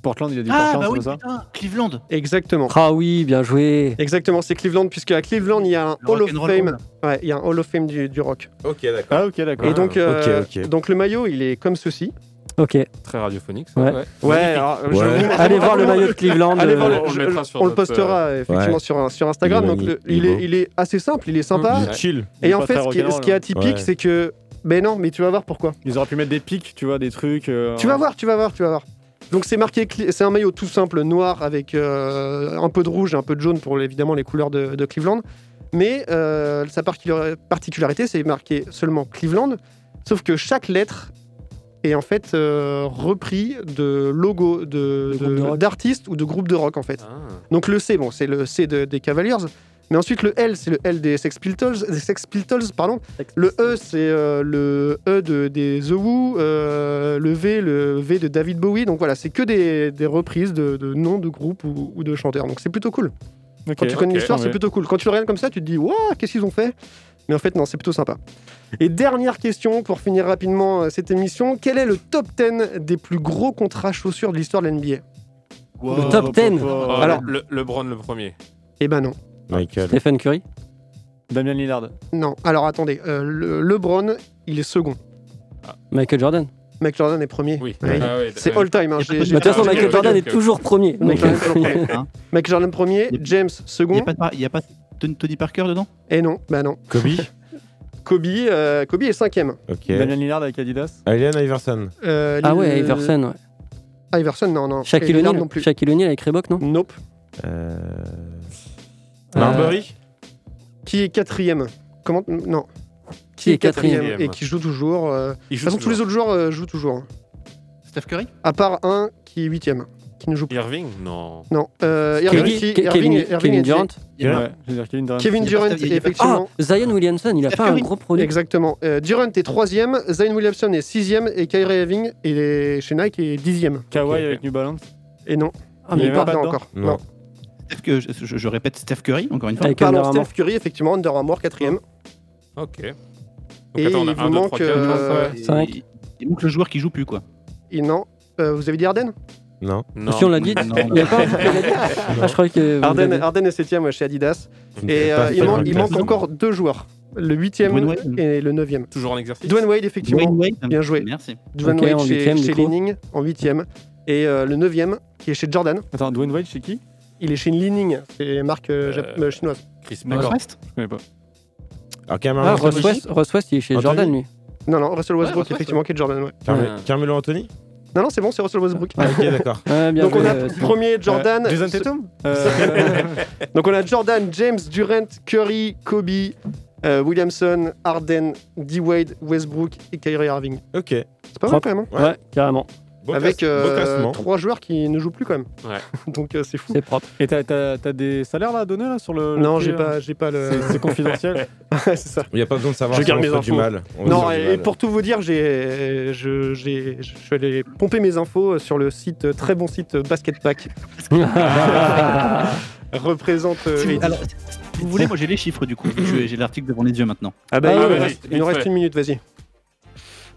Portland, il a dit
Ah,
Portland,
bah
c'est
oui,
pas ça
putain, Cleveland.
Exactement.
Ah oui, bien joué.
Exactement, c'est Cleveland, puisque à Cleveland, il y a un
Le
Hall of
rock'n'roll
Fame. Ouais, il y a un Hall of Fame du, du rock.
Ok, d'accord.
Ah, ok, d'accord.
Et donc, euh,
ok, ok.
donc le maillot, il est comme ceci.
Ok.
Très radiophonique. ça,
Ouais.
ouais.
Ouais,
Magnifique.
alors, je
Ouais.
vous-
Allez voir le maillot de Cleveland.
Allez voir
euh,
le-
on le
je-
mettra sur
on le
notre,
postera effectivement
Ouais.
sur, sur Instagram.
Il est
Donc le- il,
il est
il assez simple, il est sympa.
Il est chill.
Et en fait, ce qui est, ce qui est
rock'n'roll,
atypique,
Ouais.
c'est que. Ben non, mais tu vas voir pourquoi.
Ils auraient pu mettre des pics, tu vois, des trucs. euh,
Tu vas voir, tu vas voir, tu vas voir. Donc c'est marqué, c'est un maillot tout simple noir avec euh, un peu de rouge et un peu de jaune pour évidemment les couleurs de, de Cleveland. Mais euh, sa particula- particularité, c'est marqué seulement Cleveland, sauf que chaque lettre est en fait euh, repris de logos de, d'artistes ou de groupes de rock en fait.
Ah.
Donc le C, bon, c'est le C de- des Cavaliers. Mais ensuite, le L, c'est le L des Sex Pistols. Des Sex Pistols pardon. Le E, c'est euh, le E de, des The Who. euh, le V, le V de David Bowie. Donc voilà, c'est que des, des reprises de, de noms de groupes ou, ou de chanteurs. Donc c'est plutôt cool. Quand tu connais
ok,
l'histoire, c'est plutôt cool. Quand tu le regardes comme ça, tu te dis, waouh, qu'est-ce qu'ils ont fait? Mais en fait, non, c'est plutôt sympa. Et dernière question pour finir rapidement euh, cette émission. Quel est le top 10 des plus gros contrats chaussures de l'histoire de l'NBA
Le top 10.
Oh,
Alors-
le, LeBron le premier.
Eh ben non.
Michael.
Stephen Curry.
Damien Lillard.
Non. Alors attendez, euh, le, LeBron, il est second.
Michael Jordan.
Mike Jordan est premier.
Oui.
Ouais.
Ah
C'est
ouais.
all time. hein.
De-
toute façon, Michael Jordan est toujours premier.
Mike Jordan premier. James
Il
second.
n'y a, a pas Tony Parker dedans?
Et non, bah non.
Kobe?
Kobe, euh, Kobe est cinquième.
Ok.
Damien Lillard avec Adidas?
Alien Iverson.
Euh,
Ah ouais,
Lil-
Iverson. Ouais.
Iverson, non, non. Et
Shaquille
Lillard
O'Neal.
non plus.
Shaquille O'Neal avec Reebok, non?
Nope.
Euh...
Euh,
Marbury.
Qui est quatrième Comment Non.
Qui est quatrième
et qui joue toujours euh, De toute façon, tous les autres joueurs euh, jouent toujours. hein.
Steph Curry?
À part un qui est huitième, qui ne joue pas.
Irving Non.
Non. Euh,
Kevin,
Irving, qui-
Ke-
Irving,
Kevin,
Irving
Kevin
est-
Durant.
Durant.
Ouais, je veux dire Kevin Durant.
Kevin
pas- il pas-
Ah,
effectivement.
Zion Williamson, il a
Steph
fait un gros produit.
Exactement. Euh, Durant est troisième, Zion Williamson est sixième et Kyrie Irving est chez Nike est dixième.
Kawhi
Ok, ok.
avec New Balance.
Et non.
Ah, mais
il
il
est
est
pas
pas
dedans
dedans
encore.
Non.
Non.
Steph que, je, je- je répète Steph Curry, encore une fois.
Avec Armour.
Steph Curry, effectivement, Under Armour, quatrième.
Ok.
et
attends, on a
il vous euh,
Cinq.
Il manque le joueur qui joue plus, quoi.
et non. Euh, vous avez dit Arden
Non.
Non.
Si on l'a dit,
Non,
il y a pas un truc qu'on a dit Ah, Je crois que. vous
Arden, est 7ème chez Adidas.
Ne
Et euh, il, manque- il encore deux joueurs. Le 8ème
Dwayne Wade.
et le 9ème.
Toujours en exercice.
Dwayne Wade, effectivement.
Dwayne Wade.
Bien joué.
Merci.
Dwayne Wade
en
chez,
huitième, du
chez
coup.
Li-Ning en 8ème. Et euh, le 9ème qui est chez Jordan.
Attends, Dwayne Wade, chez qui?
Il est chez Li-Ning. C'est une marque euh, chinoise.
Chris. Paul.
Je connais pas.
Alors,
Ah, Ross West, Ross West, il est chez
Anthony
Jordan, lui.
Non, non, Russell Westbrook, effectivement, qui est Jordan.
Carmelo Anthony?
Non, non, c'est bon, c'est Russell Westbrook.
Ah, Ok, d'accord.
Donc on a
euh,
premier Jordan.
Euh, Jason Tatum Euh,
Donc on a Jordan, James, Durant, Curry, Kobe, euh, Williamson, Harden, D. Wade, Westbrook et Kyrie Irving.
Ok.
C'est pas mal quand même. hein
Ouais, carrément.
Beau
Avec euh, trois joueurs qui ne jouent plus quand même.
Ouais.
Donc euh, c'est fou.
C'est propre.
Et t'as- des salaires là à donner là sur le.
Non, j'ai pas, j'ai pas le.
C'est- confidentiel.
c'est ça.
Il n'y a pas besoin de savoir
Je
si
garde
on
mes
fait du
infos.
mal. On
Non,
du
et,
mal.
et pour tout vous dire, j'ai, je, j'ai, je suis allé pomper mes infos sur le site, euh, très bon site euh, Basket Pack. Représente. euh,
Si vous- alors, si vous voulez, moi j'ai les chiffres du coup. J'ai l'article devant les yeux maintenant.
ah bah,
Ah
il, nous
vas-y,
reste, il
vite
nous reste
fait.
une minute, vas-y.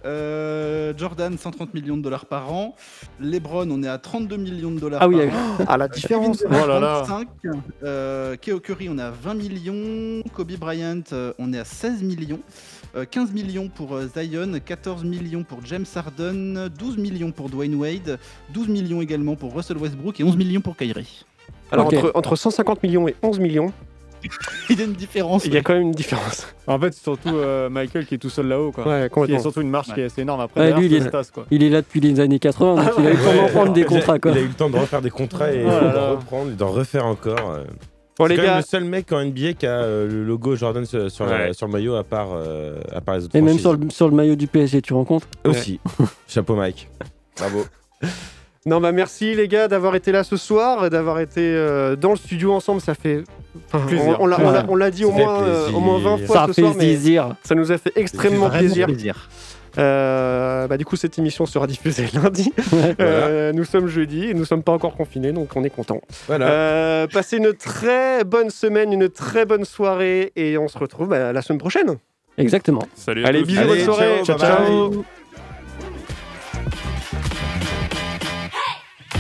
Euh, Jordan, 130 millions de dollars par an. LeBron, on est à 32 millions de dollars
Ah oui,
par
il y a-
an.
Ah la différence.
Oh là là.
25. Euh, Keo Curry, on est à 20 millions. Kobe Bryant, euh, on est à 16 millions. Euh, 15 millions pour euh, Zion, 14 millions pour James Harden, 12 millions pour Dwayne Wade, 12 millions également pour Russell Westbrook et 11 millions pour Kyrie.
Alors entre, entre 150 millions et 11 millions,
Il y a une différence.
il y a quand même une différence.
En fait, c'est surtout euh, Michael qui est tout seul là-haut. Quoi.
Ouais,
Il y a surtout une marche qui est assez énorme. Après,
Ouais, lui, il est-
quoi.
Il est là depuis les années 80, donc il a eu le temps d'en prendre des
Il a-
contrats, quoi.
Il a eu le temps de refaire des contrats et
Oh là
d'en reprendre, et d'en refaire encore. euh.
Bon
C'est
les
quand même le seul mec en NBA qui a euh, le logo Jordan sur, sur,
Ouais.
la- sur le maillot à part, euh, à part les autres
Et même sur le, sur le maillot du PSG, tu rends compte
Aussi. Chapeau Mike. Bravo.
Non bah merci les gars d'avoir été là ce soir et d'avoir été euh, dans le studio ensemble. Ça fait, enfin,
Plaisir.
on, on l'a, dit au
Ça fait
moins, euh,
plaisir.
au moins 20 fois
Ça
ce soir, mais
plaisir.
ça nous a fait extrêmement
Vraiment
plaisir. Euh, bah, du coup, cette émission sera diffusée lundi.
Ouais.
Euh, nous sommes jeudi et nous sommes pas encore confinés, donc on est content.
Voilà.
Euh, passez une très bonne semaine, une très bonne soirée et on se retrouve bah, la semaine prochaine.
Exactement.
Salut à
Allez,
tous.
bisous,
Allez,
bonne soirée.
ciao,
Ciao,
bye bye.
ciao.